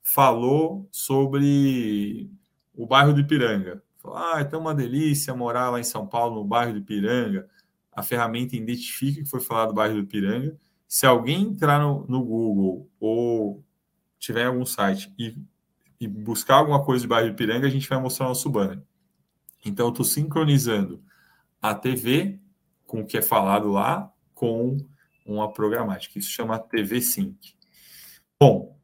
falou sobre o bairro do Ipiranga. Ah, é tão uma delícia morar lá em São Paulo, no bairro do Ipiranga. A ferramenta identifica que foi falado do bairro do Ipiranga se alguém entrar no, no Google ou tiver algum site e, e, buscar alguma coisa de bairro de Piranga, a gente vai mostrar o nosso banner. Então, eu estou sincronizando a TV com o que é falado lá com uma programática. Isso chama TV Sync. Bom,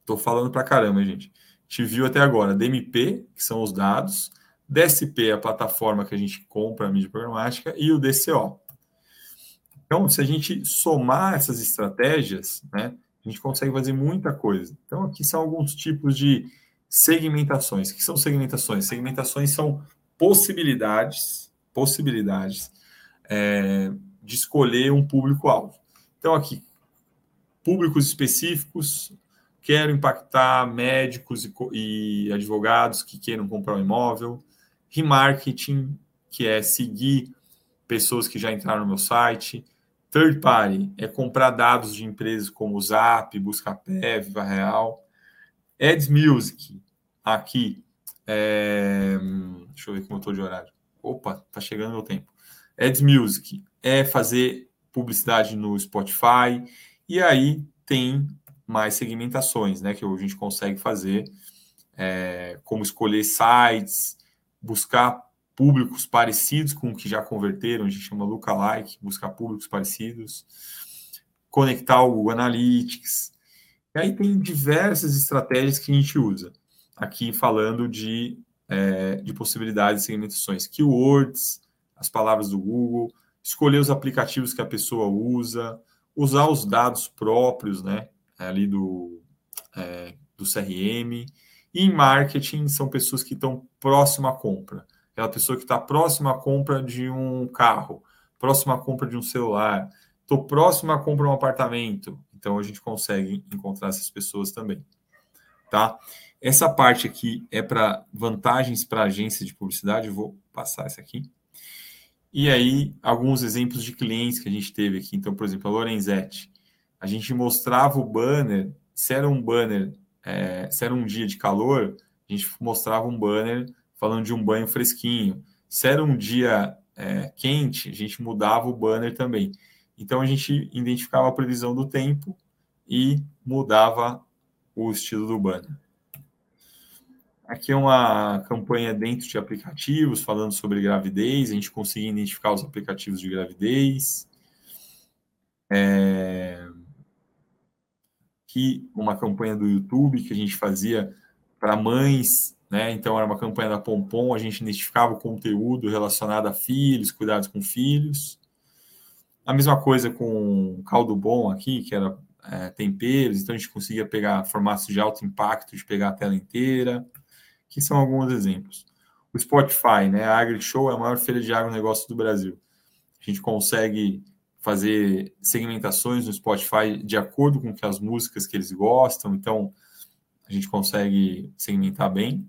estou falando para caramba, gente. Te viu até agora DMP, que são os dados, DSP, a plataforma que a gente compra a mídia programática, e o DCO, então, se a gente somar essas estratégias, né, a A gente consegue fazer muita coisa. Então, aqui são alguns tipos de segmentações. O que são segmentações? Segmentações são possibilidades, possibilidades é, de escolher um público-alvo. Então, aqui, públicos específicos, quero impactar médicos e, e advogados que queiram comprar um imóvel. Remarketing, que é seguir pessoas que já entraram no meu site. Third party é comprar dados de empresas como Zap, Buscapé, Viva Real. Ads Music, aqui. É... Deixa eu ver como eu estou de horário. Opa, tá chegando meu tempo. Ads Music é fazer publicidade no Spotify. E aí tem mais segmentações, né? Que a gente consegue fazer, é, como escolher sites, buscar públicos parecidos com o que já converteram, a gente chama lookalike, buscar públicos parecidos, conectar o Analytics. E aí tem diversas estratégias que a gente usa. Aqui falando de, é, de possibilidades de segmentações, keywords, as palavras do Google, escolher os aplicativos que a pessoa usa, usar os dados próprios, né, ali do, é, do CRM. E em marketing são pessoas que estão próximo à compra aquela pessoa que está próxima à compra de um carro, próxima à compra de um celular, estou próximo à compra de um apartamento. Então a gente consegue encontrar essas pessoas também, tá? Essa parte aqui é para vantagens para agência de publicidade. Vou passar essa aqui. E aí, alguns exemplos de clientes que a gente teve aqui. Então, por exemplo, a Lorenzetti. A gente mostrava o banner, se era um banner, é, se era um dia de calor, a gente mostrava um banner falando de um banho fresquinho. Se era um dia é, quente, a gente mudava o banner também. Então a gente identificava a previsão do tempo e mudava o estilo do banner. Aqui é uma campanha dentro de aplicativos falando sobre gravidez. A gente conseguia identificar os aplicativos de gravidez. É... Aqui uma campanha do YouTube que a gente fazia para mães né? Então era uma campanha da Pompom, a gente identificava o conteúdo relacionado a filhos, cuidados com filhos. A mesma coisa com caldo bom aqui, que era é, temperos, então a gente conseguia pegar formatos de alto impacto, de pegar a tela inteira, que são alguns exemplos. O Spotify, né? A AgriShow é a maior feira de agronegócio do Brasil. A gente consegue fazer segmentações no Spotify de acordo com que as músicas que eles gostam, então a gente consegue segmentar bem.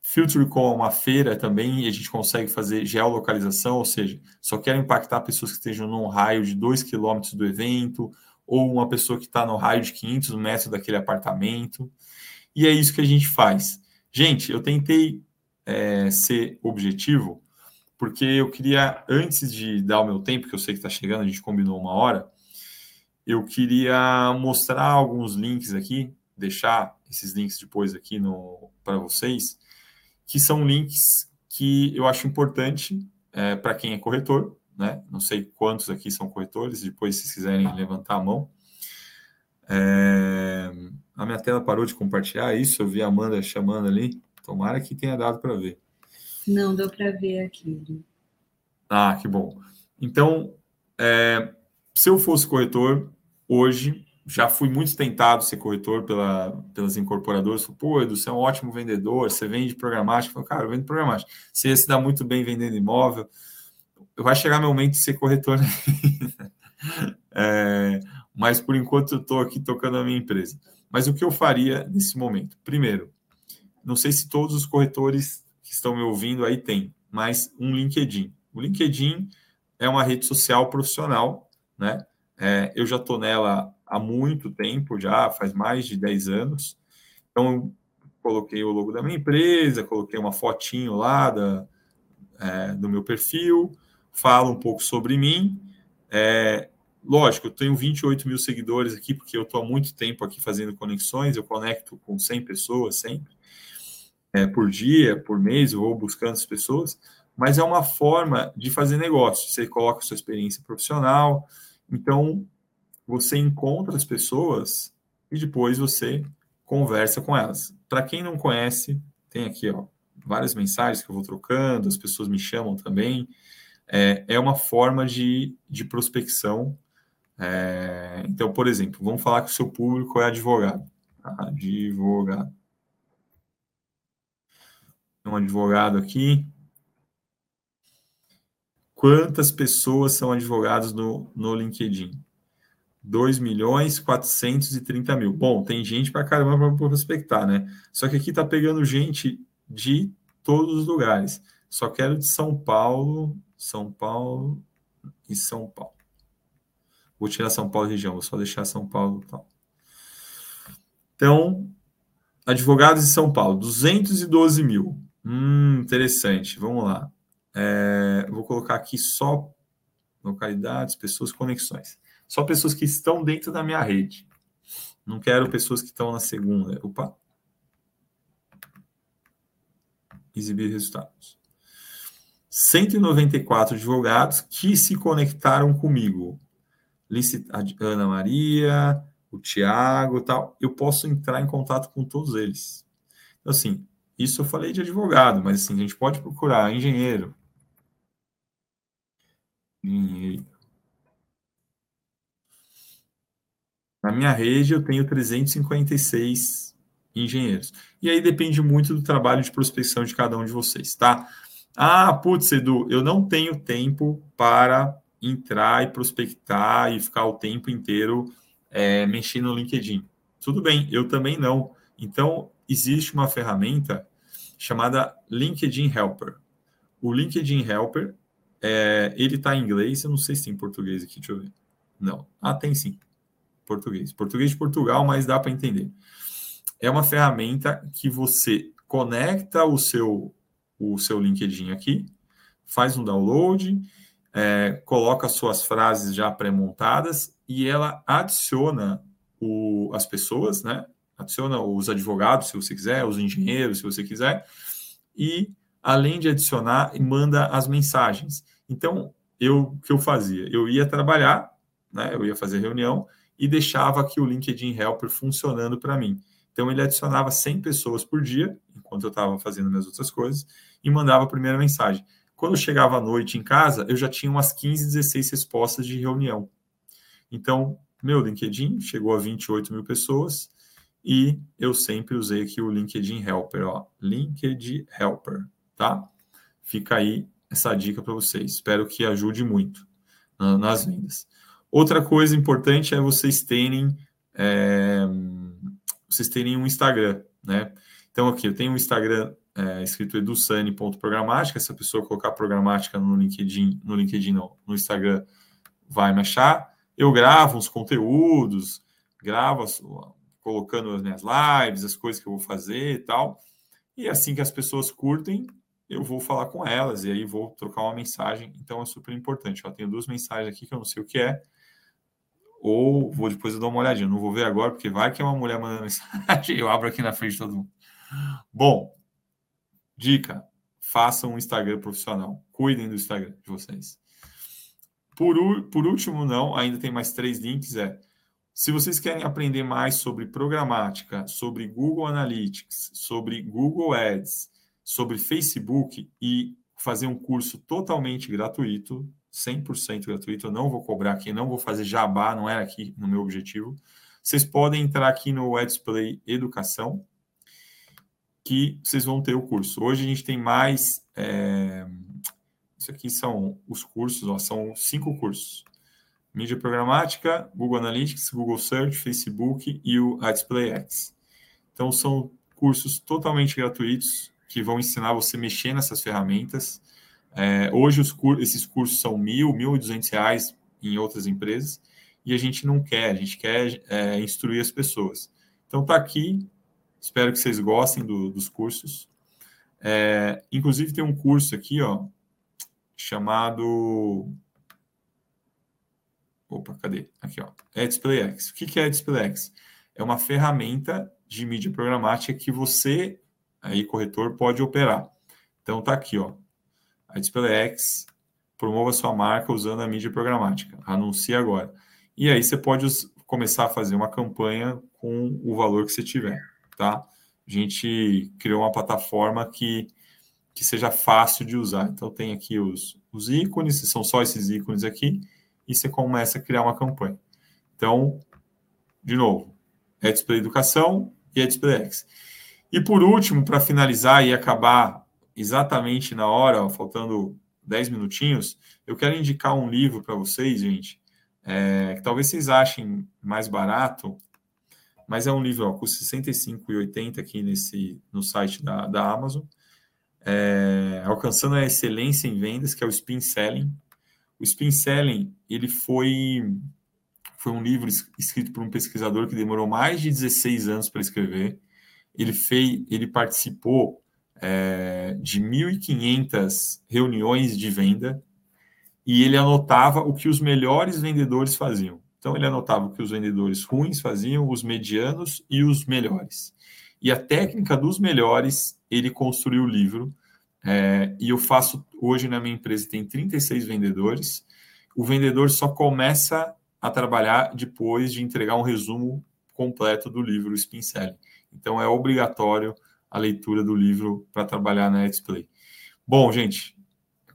FilterCon é uma feira também e a gente consegue fazer geolocalização, ou seja, só quero impactar pessoas que estejam num raio de 2 km do evento ou uma pessoa que está no raio de 500 metros daquele apartamento. E é isso que a gente faz. Gente, eu tentei é, ser objetivo, porque eu queria, antes de dar o meu tempo, que eu sei que está chegando, a gente combinou uma hora, eu queria mostrar alguns links aqui, deixar esses links depois aqui para vocês, que são links que eu acho importante é, para quem é corretor, né? Não sei quantos aqui são corretores, depois, se quiserem levantar a mão. É... A minha tela parou de compartilhar isso, eu vi a Amanda chamando ali. Tomara que tenha dado para ver. Não, deu para ver aqui. Ah, que bom. Então, é, se eu fosse corretor, hoje já fui muito tentado ser corretor pela, pelas incorporadoras. Falei, Pô, Edu, você é um ótimo vendedor, você vende programático. Falei, cara, eu vendo programático. Você ia se dar muito bem vendendo imóvel. Vai chegar meu momento de ser corretor. é, mas por enquanto eu estou aqui tocando a minha empresa. Mas o que eu faria nesse momento? Primeiro, não sei se todos os corretores que estão me ouvindo aí têm, mas um LinkedIn. O LinkedIn é uma rede social profissional, né? É, eu já estou nela há muito tempo, já faz mais de 10 anos. Então, coloquei o logo da minha empresa, coloquei uma fotinho lá da, é, do meu perfil, falo um pouco sobre mim. É, lógico, eu tenho 28 mil seguidores aqui, porque eu estou há muito tempo aqui fazendo conexões, eu conecto com 100 pessoas sempre, é, por dia, por mês, eu vou buscando as pessoas, mas é uma forma de fazer negócio. Você coloca sua experiência profissional, então, você encontra as pessoas e depois você conversa com elas. Para quem não conhece, tem aqui ó, várias mensagens que eu vou trocando, as pessoas me chamam também. É, é uma forma de, de prospecção É, então, por exemplo, vamos falar que o seu público é advogado. Advogado. Um advogado aqui. Quantas pessoas são advogados no, no LinkedIn? 2 milhões 430 mil. Bom, tem gente para caramba para prospectar, né? Só que aqui está pegando gente de todos os lugares. Só quero de São Paulo, São Paulo e São Paulo. Vou tirar São Paulo região, vou só deixar São Paulo tal. Então, advogados de São Paulo, 212 mil. Hum, interessante. Vamos lá. É, vou colocar aqui só localidades, pessoas, conexões. Só pessoas que estão dentro da minha rede. Não quero pessoas que estão na segunda. Opa. Exibir resultados. 194 advogados que se conectaram comigo. A Ana Maria, o Tiago tal. Eu posso entrar em contato com todos eles. Então, assim, isso eu falei de advogado, mas assim, a gente pode procurar engenheiro. Engenheiro. Na minha rede, eu tenho 356 engenheiros. E aí depende muito do trabalho de prospecção de cada um de vocês, tá? Ah, putz, Edu, eu não tenho tempo para entrar e prospectar e ficar o tempo inteiro é, mexendo no LinkedIn. Tudo bem, eu também não. Então, existe uma ferramenta chamada LinkedIn Helper. O LinkedIn Helper, é, ele está em inglês, eu não sei se tem em português aqui, deixa eu ver. Não. Ah, tem sim português. Português de Portugal, mas dá para entender. É uma ferramenta que você conecta o seu, o seu LinkedIn aqui, faz um download, é, coloca suas frases já pré-montadas e ela adiciona o, as pessoas, né? Adiciona os advogados, se você quiser, os engenheiros, se você quiser, e além de adicionar, manda as mensagens. Então, eu que eu fazia? Eu ia trabalhar, né? Eu ia fazer reunião e deixava aqui o LinkedIn Helper funcionando para mim. Então, ele adicionava 100 pessoas por dia, enquanto eu estava fazendo minhas outras coisas, e mandava a primeira mensagem. Quando chegava à noite em casa, eu já tinha umas 15, 16 respostas de reunião. Então, meu LinkedIn chegou a 28 mil pessoas e eu sempre usei aqui o LinkedIn Helper, ó, LinkedIn Helper, tá? Fica aí essa dica para vocês. Espero que ajude muito nas vendas. Outra coisa importante é vocês terem é, vocês terem um Instagram, né? Então aqui eu tenho um Instagram é, escrito edusani.programática. Se a pessoa colocar programática no LinkedIn, no LinkedIn não, no Instagram, vai me achar. Eu gravo uns conteúdos, gravo colocando as minhas lives, as coisas que eu vou fazer e tal. E assim que as pessoas curtem, eu vou falar com elas e aí vou trocar uma mensagem. Então é super importante. Eu tenho duas mensagens aqui que eu não sei o que é ou vou depois eu dar uma olhadinha. Não vou ver agora, porque vai que é uma mulher mandando mensagem eu abro aqui na frente de todo mundo. Bom, dica: façam um Instagram profissional. Cuidem do Instagram de vocês. Por, por último, não, ainda tem mais três links. É se vocês querem aprender mais sobre programática, sobre Google Analytics, sobre Google Ads, sobre Facebook e fazer um curso totalmente gratuito, 100% gratuito, eu não vou cobrar aqui, não vou fazer jabá, não era aqui no meu objetivo. Vocês podem entrar aqui no Edsplay Educação, que vocês vão ter o curso. Hoje a gente tem mais. É... Isso aqui são os cursos, ó, são cinco cursos: mídia programática, Google Analytics, Google Search, Facebook e o Display X. Então, são cursos totalmente gratuitos que vão ensinar você a mexer nessas ferramentas é, hoje os cur esses cursos são mil, mil e duzentos reais em outras empresas e a gente não quer, a gente quer é, instruir as pessoas. Então tá aqui, espero que vocês gostem do, dos cursos. É, inclusive tem um curso aqui, ó, chamado Opa, cadê? Aqui, ó. É DisplayX. O que é DisplayX? É uma ferramenta de mídia programática que você, aí, corretor, pode operar. Então, tá aqui, ó a DisplayX promova sua marca usando a mídia programática. Anuncie agora. E aí você pode começar a fazer uma campanha com o valor que você tiver, tá? A gente criou uma plataforma que, que seja fácil de usar. Então tem aqui os, os ícones, são só esses ícones aqui, e você começa a criar uma campanha. Então, de novo, é Display Educação e é Display X. E por último, para finalizar e acabar exatamente na hora, ó, faltando 10 minutinhos, eu quero indicar um livro para vocês, gente, é, que talvez vocês achem mais barato, mas é um livro, ó, custa R$ 65,80 aqui nesse, no site da, da Amazon. É, Alcançando a Excelência em Vendas, que é o Spin Selling. O Spin Selling, ele foi, foi um livro escrito por um pesquisador que demorou mais de 16 anos para escrever. Ele, fez, ele participou é, de 1.500 reuniões de venda e ele anotava o que os melhores vendedores faziam. Então, ele anotava o que os vendedores ruins faziam, os medianos e os melhores. E a técnica dos melhores, ele construiu o livro. É, e eu faço, hoje na minha empresa, tem 36 vendedores. O vendedor só começa a trabalhar depois de entregar um resumo completo do livro Spin Selling. Então, é obrigatório a leitura do livro para trabalhar na Display. Bom, gente,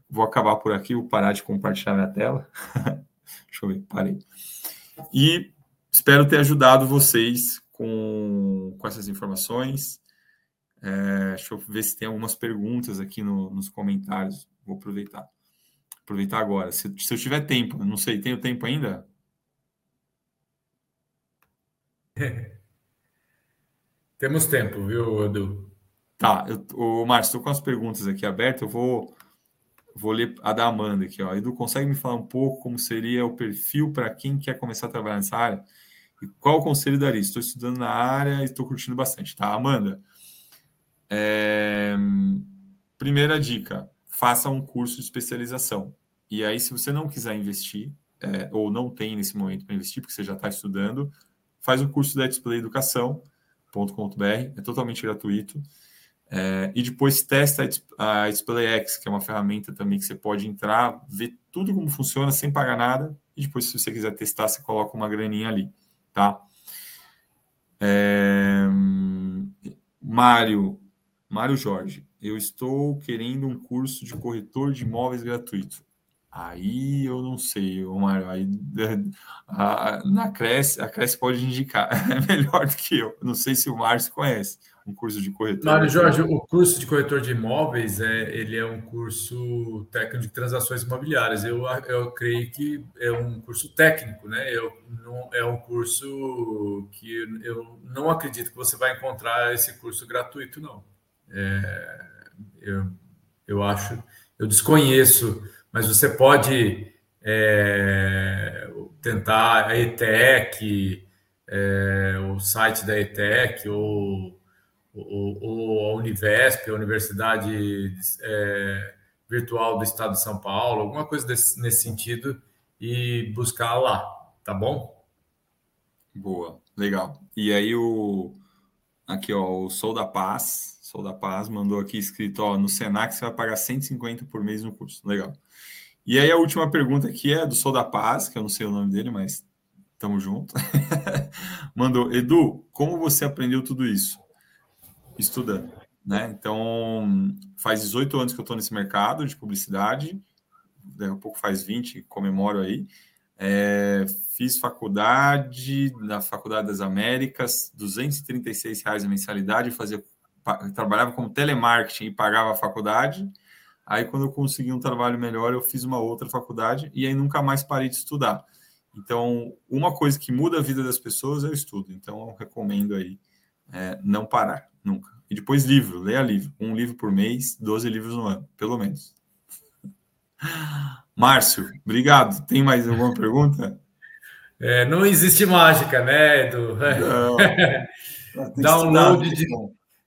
vou acabar por aqui, vou parar de compartilhar minha tela. Deixa eu ver, parei. E espero ter ajudado vocês com, com essas informações. É, deixa eu ver se tem algumas perguntas aqui no, nos comentários. Vou aproveitar. Aproveitar agora. Se, se eu tiver tempo, não sei, tenho tempo ainda? Temos tempo, viu, Edu? Tá, eu, o Márcio, estou com as perguntas aqui abertas, eu vou, vou ler a da Amanda aqui. Ó. Edu, consegue me falar um pouco como seria o perfil para quem quer começar a trabalhar nessa área? E qual o conselho daria? Estou estudando na área e estou curtindo bastante. Tá, Amanda? É... Primeira dica, faça um curso de especialização. E aí, se você não quiser investir, é, ou não tem nesse momento para investir, porque você já está estudando, faz um curso da Display Educação.com.br, é totalmente gratuito. É, e depois testa a DisplayX, que é uma ferramenta também que você pode entrar, ver tudo como funciona sem pagar nada. E depois, se você quiser testar, você coloca uma graninha ali, tá? É, Mário, Mário Jorge, eu estou querendo um curso de corretor de imóveis gratuito. Aí eu não sei, Mário. Aí a, na Cresce, a Cresce pode indicar. É melhor do que eu. Não sei se o Márcio conhece um curso de corretor. Mário Jorge, o curso de corretor de imóveis é, ele é um curso técnico de transações imobiliárias. Eu, eu creio que é um curso técnico, né? Eu, não, é um curso que eu não acredito que você vai encontrar esse curso gratuito, não. É, eu, eu acho, eu desconheço, mas você pode é, tentar a ETEC, é, o site da ETEC, ou ou, a Univesp, a Universidade é, Virtual do Estado de São Paulo, alguma coisa desse, nesse sentido, e buscar lá, tá bom? Boa, legal. E aí o aqui ó, o Sou da Paz, Sou da Paz mandou aqui escrito, ó, no Senac você vai pagar 150 por mês no curso. Legal. E aí a última pergunta aqui é do Sou da Paz, que eu não sei o nome dele, mas tamo junto. mandou, Edu, como você aprendeu tudo isso? Estudando, né? Então, faz 18 anos que eu estou nesse mercado de publicidade, daqui a pouco faz 20, comemoro aí. É, fiz faculdade na Faculdade das Américas, 236 reais a mensalidade, fazia, trabalhava como telemarketing e pagava a faculdade. Aí, quando eu consegui um trabalho melhor, eu fiz uma outra faculdade e aí nunca mais parei de estudar. Então, uma coisa que muda a vida das pessoas é o estudo. Então, eu recomendo aí é, não parar. Nunca. E depois livro, leia livro. Um livro por mês, 12 livros no ano, pelo menos. Márcio, obrigado. Tem mais alguma pergunta? É, não existe mágica, né, Edu? download, de,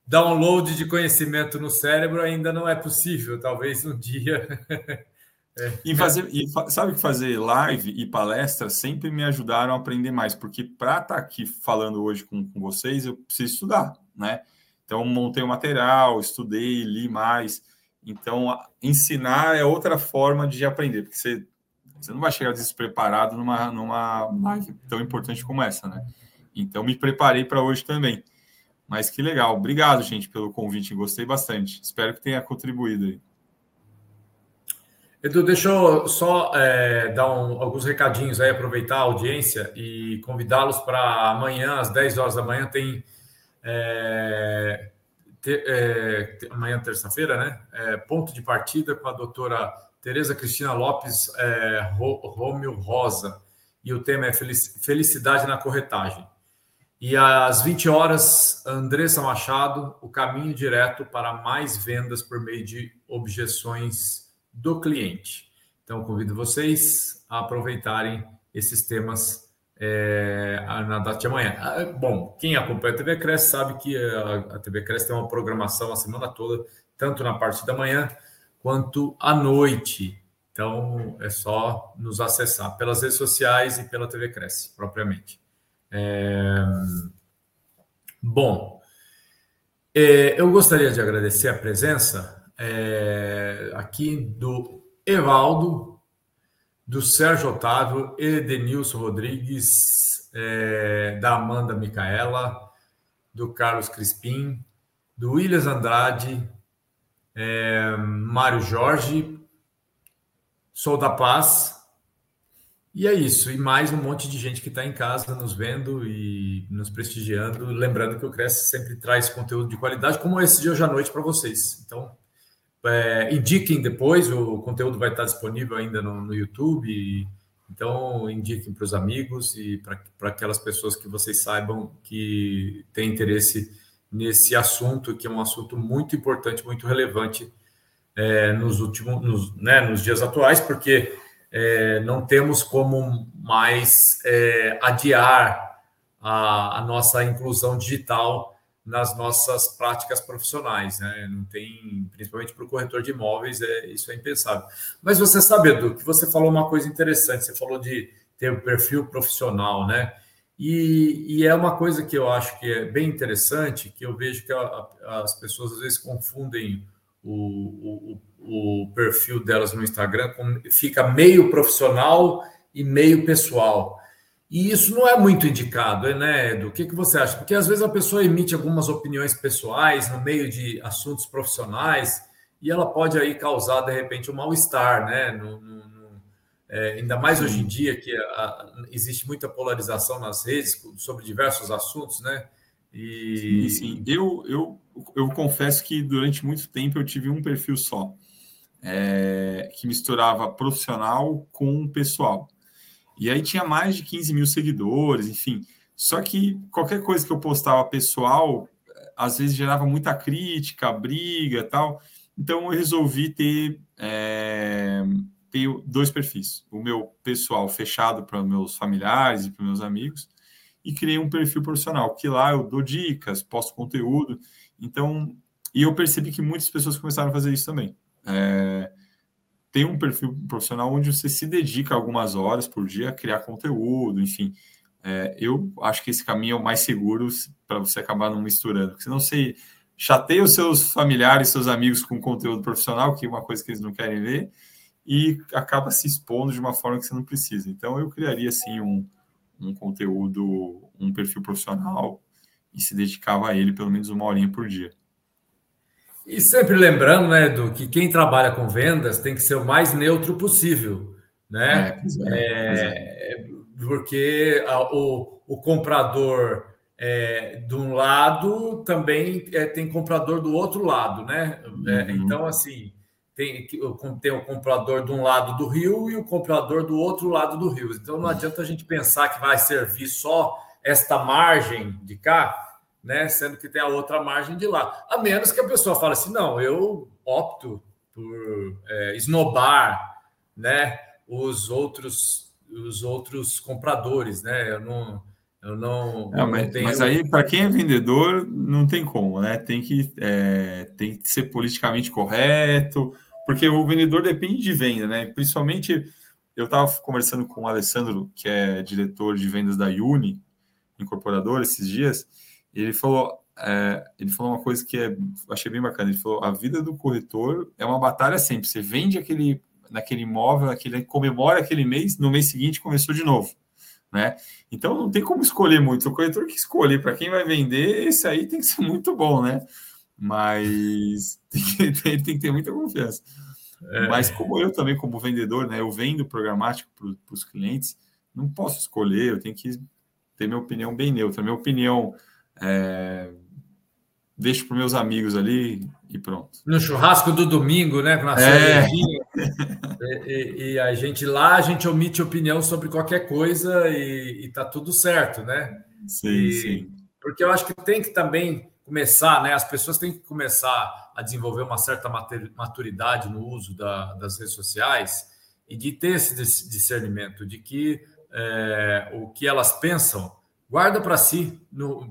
download de conhecimento no cérebro ainda não é possível. Talvez um dia. É. E fazer, e sabe que fazer live e palestra sempre me ajudaram a aprender mais, porque para estar tá aqui falando hoje com, com vocês, eu preciso estudar, né? Então, montei o material, estudei, li mais. Então, ensinar é outra forma de aprender, porque você, você não vai chegar despreparado numa, numa tão importante como essa, né? Então, me preparei para hoje também. Mas que legal. Obrigado, gente, pelo convite. Gostei bastante. Espero que tenha contribuído aí. Edu, deixa eu só é, dar um, alguns recadinhos aí, aproveitar a audiência e convidá-los para amanhã, às 10 horas da manhã, tem. É, é, amanhã, terça-feira, né? É, ponto de partida com a doutora Tereza Cristina Lopes é, Rômio Rosa. E o tema é Felicidade na Corretagem. E às 20 horas, Andressa Machado, o caminho direto para mais vendas por meio de objeções do cliente. Então, convido vocês a aproveitarem esses temas é, na data de amanhã. Ah, bom, quem acompanha a TV Cresce sabe que a, TV Cresce tem uma programação a semana toda, tanto na parte da manhã quanto à noite. Então, é só nos acessar pelas redes sociais e pela TV Cresce, propriamente. É... Bom, é, eu gostaria de agradecer a presença é, aqui do Evaldo, do Sérgio Otávio, Edenilson Rodrigues, é, da Amanda Micaela, do Carlos Crispim, do Williams Andrade, é, Mário Jorge, Sou da Paz. E é isso. E mais um monte de gente que está em casa nos vendo e nos prestigiando. Lembrando que o Cresce sempre traz conteúdo de qualidade, como esse de hoje à noite para vocês. Então, é, indiquem depois, o conteúdo vai estar disponível ainda no, no YouTube. Então, indiquem para os amigos e para aquelas pessoas que vocês saibam que têm interesse nesse assunto, que é um assunto muito importante, muito relevante é, nos últimos, nos, né, nos dias atuais, porque é, não temos como mais é, adiar a, a nossa inclusão digital nas nossas práticas profissionais, né? Não tem, principalmente para o corretor de imóveis, é, isso é impensável. Mas você sabe, Edu, que você falou uma coisa interessante, você falou de ter um perfil profissional, né? E, e, é uma coisa que eu acho que é bem interessante, que eu vejo que a, a, as pessoas às vezes confundem o, o, o perfil delas no Instagram, com, fica meio profissional e meio pessoal. E isso não é muito indicado, né, Edu? O que, que você acha? Porque às vezes a pessoa emite algumas opiniões pessoais no meio de assuntos profissionais e ela pode aí causar, de repente, um mal-estar, né? No, no, no, é, ainda mais hoje em dia que a, existe muita polarização nas redes sobre diversos assuntos, né? E... Sim, sim. Eu, eu, eu confesso que durante muito tempo eu tive um perfil só, é, que misturava profissional com pessoal. E aí tinha mais de 15 mil seguidores, enfim. Só que qualquer coisa que eu postava pessoal, às vezes gerava muita crítica, briga tal. Então eu resolvi ter, é, ter dois perfis. O meu pessoal fechado para meus familiares e para meus amigos, e criei um perfil profissional, que lá eu dou dicas, posto conteúdo. Então, e eu percebi que muitas pessoas começaram a fazer isso também. É, tem um perfil profissional onde você se dedica algumas horas por dia a criar conteúdo, enfim. É, eu acho que esse caminho é o mais seguro para você acabar não misturando, porque senão você chateia os seus familiares, seus amigos com conteúdo profissional, que é uma coisa que eles não querem ver, e acaba se expondo de uma forma que você não precisa. Então, eu criaria, assim, um, um conteúdo, um perfil profissional e se dedicava a ele pelo menos uma horinha por dia. E sempre lembrando, né, Edu, que quem trabalha com vendas tem que ser o mais neutro possível, né? É, é, é. Porque a, o, o comprador é, de um lado também é, tem comprador do outro lado, né? É, uhum. então, assim, tem, tem o comprador de um lado do rio e o comprador do outro lado do rio. Então, não adianta a gente pensar que vai servir só esta margem de cá, né? Sendo que tem a outra margem de lá. A menos que a pessoa fale assim, não, eu opto por é, esnobar, né? Os outros, os outros compradores, né? Eu não, eu não. não mas, tenho... mas, aí, para quem é vendedor, não tem como, né? Tem que, é, tem que ser politicamente correto, porque o vendedor depende de venda, né? Principalmente, eu estava conversando com o Alessandro, que é diretor de vendas da Uni, incorporador, esses dias ele falou, é, ele falou uma coisa que é, achei bem bacana. Ele falou: a vida do corretor é uma batalha sempre. Você vende aquele, naquele imóvel, aquele, comemora aquele mês, no mês seguinte começou de novo. Né? Então não tem como escolher muito. O corretor que escolher para quem vai vender, esse aí tem que ser muito bom, né? Mas tem que, tem, tem que ter muita confiança. É. Mas como eu também, como vendedor, né, eu vendo programático para os clientes, não posso escolher, eu tenho que ter minha opinião bem neutra. Minha opinião é, deixo para meus amigos ali e pronto. No churrasco do domingo, né? Com a é. e, e, a gente lá, a gente omite opinião sobre qualquer coisa e, e tá tudo certo, né? Sim, e, sim. Porque eu acho que tem que também começar, né? As pessoas têm que começar a desenvolver uma certa maturidade no uso da, das redes sociais e de ter esse discernimento de que é, o que elas pensam guarda para si,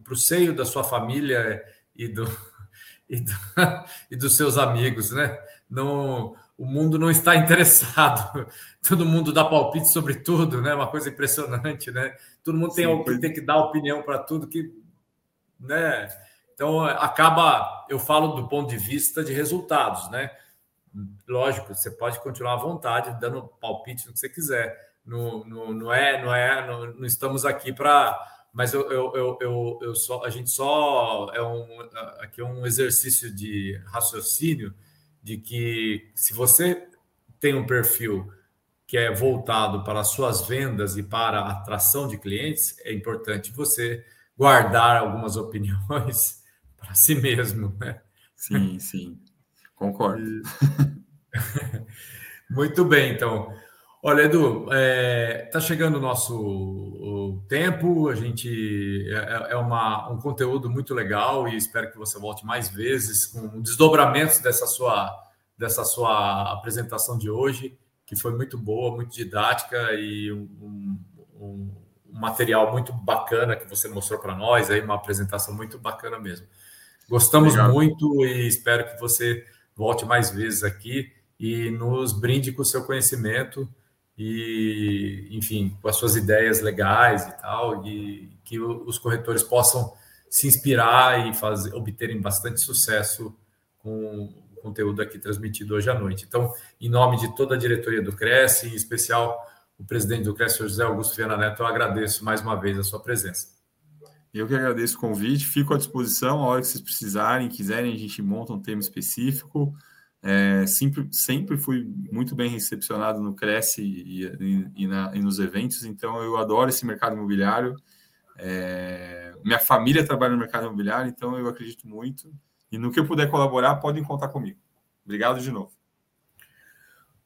para o seio da sua família e, do, e, do, e dos seus amigos, né? Não, o mundo não está interessado. Todo mundo dá palpite sobre tudo, né? Uma coisa impressionante, né? Todo mundo tem, Sim, tem que dar opinião para tudo que, né? Então acaba, eu falo do ponto de vista de resultados, né? Lógico, você pode continuar à vontade dando palpite no que você quiser. Não, não, não é, não é, não, não estamos aqui para mas eu, eu, eu, eu, eu só, a gente só é um aqui é um exercício de raciocínio de que se você tem um perfil que é voltado para as suas vendas e para a atração de clientes, é importante você guardar algumas opiniões para si mesmo, né? Sim, sim, concordo. Muito bem, então. Olha, Edu, é, tá chegando o nosso o tempo, a gente é, é, uma, um conteúdo muito legal e espero que você volte mais vezes com desdobramentos dessa sua, dessa sua apresentação de hoje, que foi muito boa, muito didática e um, um, um material muito bacana que você mostrou para nós, aí uma apresentação muito bacana mesmo. Gostamos Obrigado. muito e espero que você volte mais vezes aqui e nos brinde com o seu conhecimento e, enfim, com as suas ideias legais e tal, e que os corretores possam se inspirar e fazer, obterem bastante sucesso com o conteúdo aqui transmitido hoje à noite. Então, em nome de toda a diretoria do Cresce, em especial o presidente do Cresce, José Augusto Viana Neto, eu agradeço mais uma vez a sua presença. Eu que agradeço o convite, fico à disposição, a hora que vocês precisarem, quiserem, a gente monta um tema específico. É, sempre, sempre fui muito bem recepcionado no Cresce e, e, e, na, e, nos eventos, então eu adoro esse mercado imobiliário. É, minha família trabalha no mercado imobiliário, então eu acredito muito. E no que eu puder colaborar, podem contar comigo. Obrigado de novo.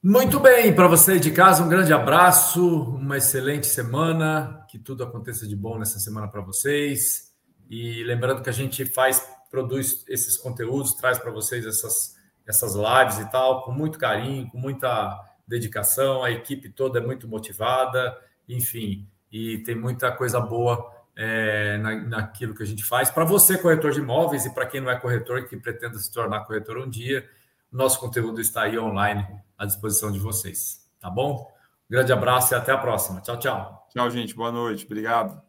Muito bem, para você de casa, um grande abraço, uma excelente semana, que tudo aconteça de bom nessa semana para vocês. E lembrando que a gente faz, produz esses conteúdos, traz para vocês essas essas lives e tal, com muito carinho, com muita dedicação, a equipe toda é muito motivada, enfim, e tem muita coisa boa é, na, naquilo que a gente faz. Para você, corretor de imóveis, e para quem não é corretor que pretenda se tornar corretor um dia, nosso conteúdo está aí online à disposição de vocês, tá bom? Um grande abraço e até a próxima. Tchau, tchau. Tchau, gente. Boa noite. Obrigado.